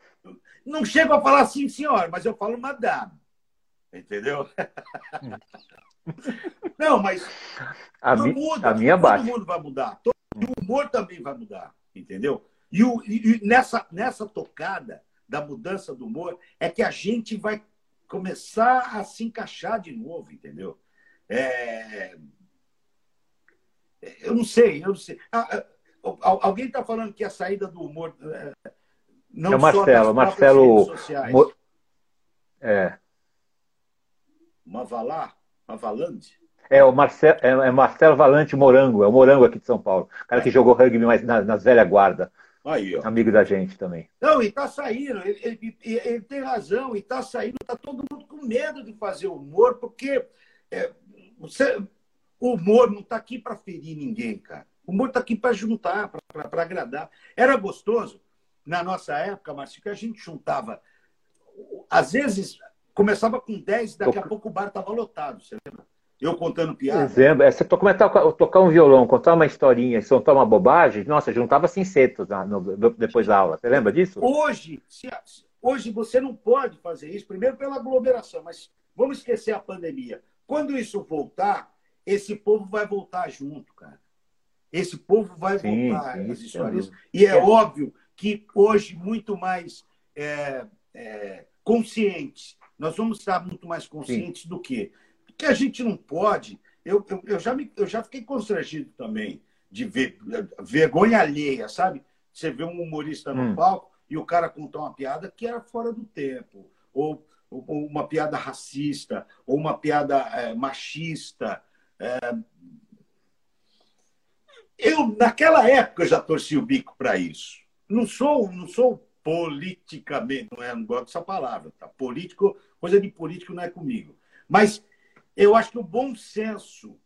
Não chego a falar sim, senhora, mas eu falo madame. Entendeu? não, mas. A, não mi, muda. A minha todo mundo vai mudar. Todo, o humor também vai mudar. Entendeu? E, o, e, nessa, nessa tocada da mudança do humor é que a gente vai começar a se encaixar de novo, entendeu? É... Eu não sei, eu não sei. Ah, ah, alguém está falando que a saída do humor é, não é o Marcelo, Marcelo Mo... é. Mavalá, Mavalante? É o Marcelo, é, é Marcelo Valante Morango, é o Morango aqui de São Paulo. O cara que jogou rugby mais na, nas velha guarda. Aí, ó. Amigo da gente também. Não, e tá saindo, ele, ele, ele tem razão, e tá saindo, tá todo mundo com medo de fazer humor, porque é, você, o humor não tá aqui para ferir ninguém, cara. O humor tá aqui para juntar, para agradar. Era gostoso, na nossa época, Márcio, que a gente juntava. Às vezes, começava com 10, daqui a pouco o bar tava lotado, você lembra? Eu contando piada. Exemplo, é, você começar a tocar um violão, contar uma historinha, contar uma bobagem, nossa, juntava cincetos na, no, depois da aula. Você lembra disso? Hoje, se, hoje você não pode fazer isso, primeiro pela aglomeração, mas vamos esquecer a pandemia. Quando isso voltar, esse povo vai voltar junto, cara. Esse povo vai sim, voltar sim, às histórias. E é, é, óbvio que hoje, muito mais é, é, conscientes, nós vamos estar muito mais conscientes sim. do que que a gente não pode. Eu, eu, eu, já, me, eu já fiquei constrangido também de ver vergonha alheia, sabe? Você vê um humorista no hum. palco e o cara contar uma piada que era fora do tempo, ou, ou uma piada racista, ou uma piada é, machista. É... Eu, naquela época, já torci o bico para isso. Não sou, não sou politicamente, não, é, não gosto dessa palavra, tá? Político, coisa de político não é comigo. Mas eu acho que o bom senso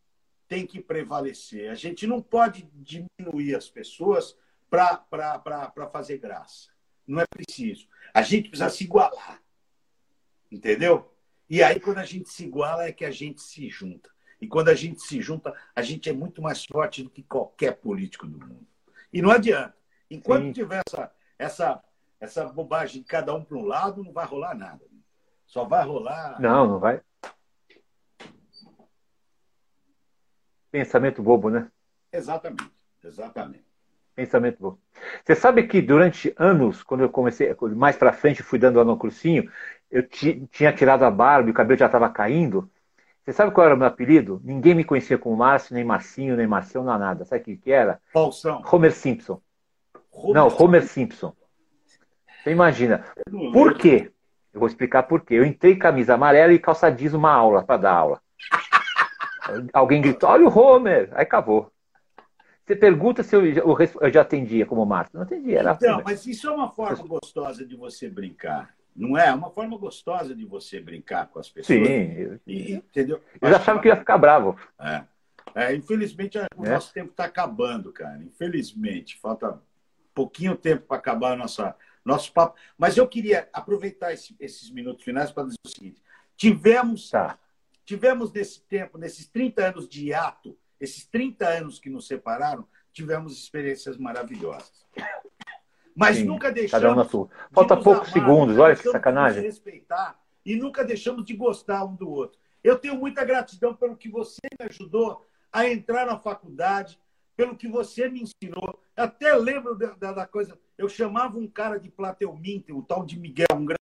tem que prevalecer. A gente não pode diminuir as pessoas para fazer graça. Não é preciso. A gente precisa se igualar. Entendeu? E aí, quando a gente se iguala, é que a gente se junta. E quando a gente se junta, a gente é muito mais forte do que qualquer político do mundo. E não adianta. Enquanto Sim. tiver essa, essa, essa bobagem de cada um para um lado, não vai rolar nada. Só vai rolar. Não, não vai. Pensamento bobo, né? Exatamente, exatamente. Pensamento bobo. Você sabe que durante anos, quando eu comecei, mais para frente, fui dando aula no cursinho, eu tinha tirado a barba e o cabelo já estava caindo. Você sabe qual era o meu apelido? Ninguém me conhecia como Márcio, nem Marcinho, nem Marcião, não nada. Sabe o que, que era? Falsão. Homer Simpson. Homer não, Homer Simpson. Você imagina. Por quê? Eu vou explicar por quê. Eu entrei camisa amarela e calça jeans uma aula, para dar aula. Alguém gritou, olha o Homer, aí acabou. Você pergunta se eu, eu já atendia como Marta. Não atendia, era Então, Homer. mas isso é uma forma gostosa de você brincar. Não é? É uma forma gostosa de você brincar com as pessoas. Sim. E, entendeu? Eu já achava que ia ficar bravo. É. é infelizmente, o é. nosso tempo está acabando, cara. Infelizmente. Falta pouquinho tempo para acabar nossa, nosso papo. Mas eu queria aproveitar esse, esses minutos finais para dizer o seguinte. Tivemos tá. Tivemos nesse tempo, nesses 30 anos de hiato, esses 30 anos que nos separaram, tivemos experiências maravilhosas. Mas Sim, nunca deixamos. Um Falta poucos amar, segundos, olha que sacanagem. respeitar e nunca deixamos de gostar um do outro. Eu tenho muita gratidão pelo que você me ajudou a entrar na faculdade, pelo que você me ensinou, Até lembro da, da, da, coisa. Eu chamava um cara de Plateuminter, um tal de Miguel, um grande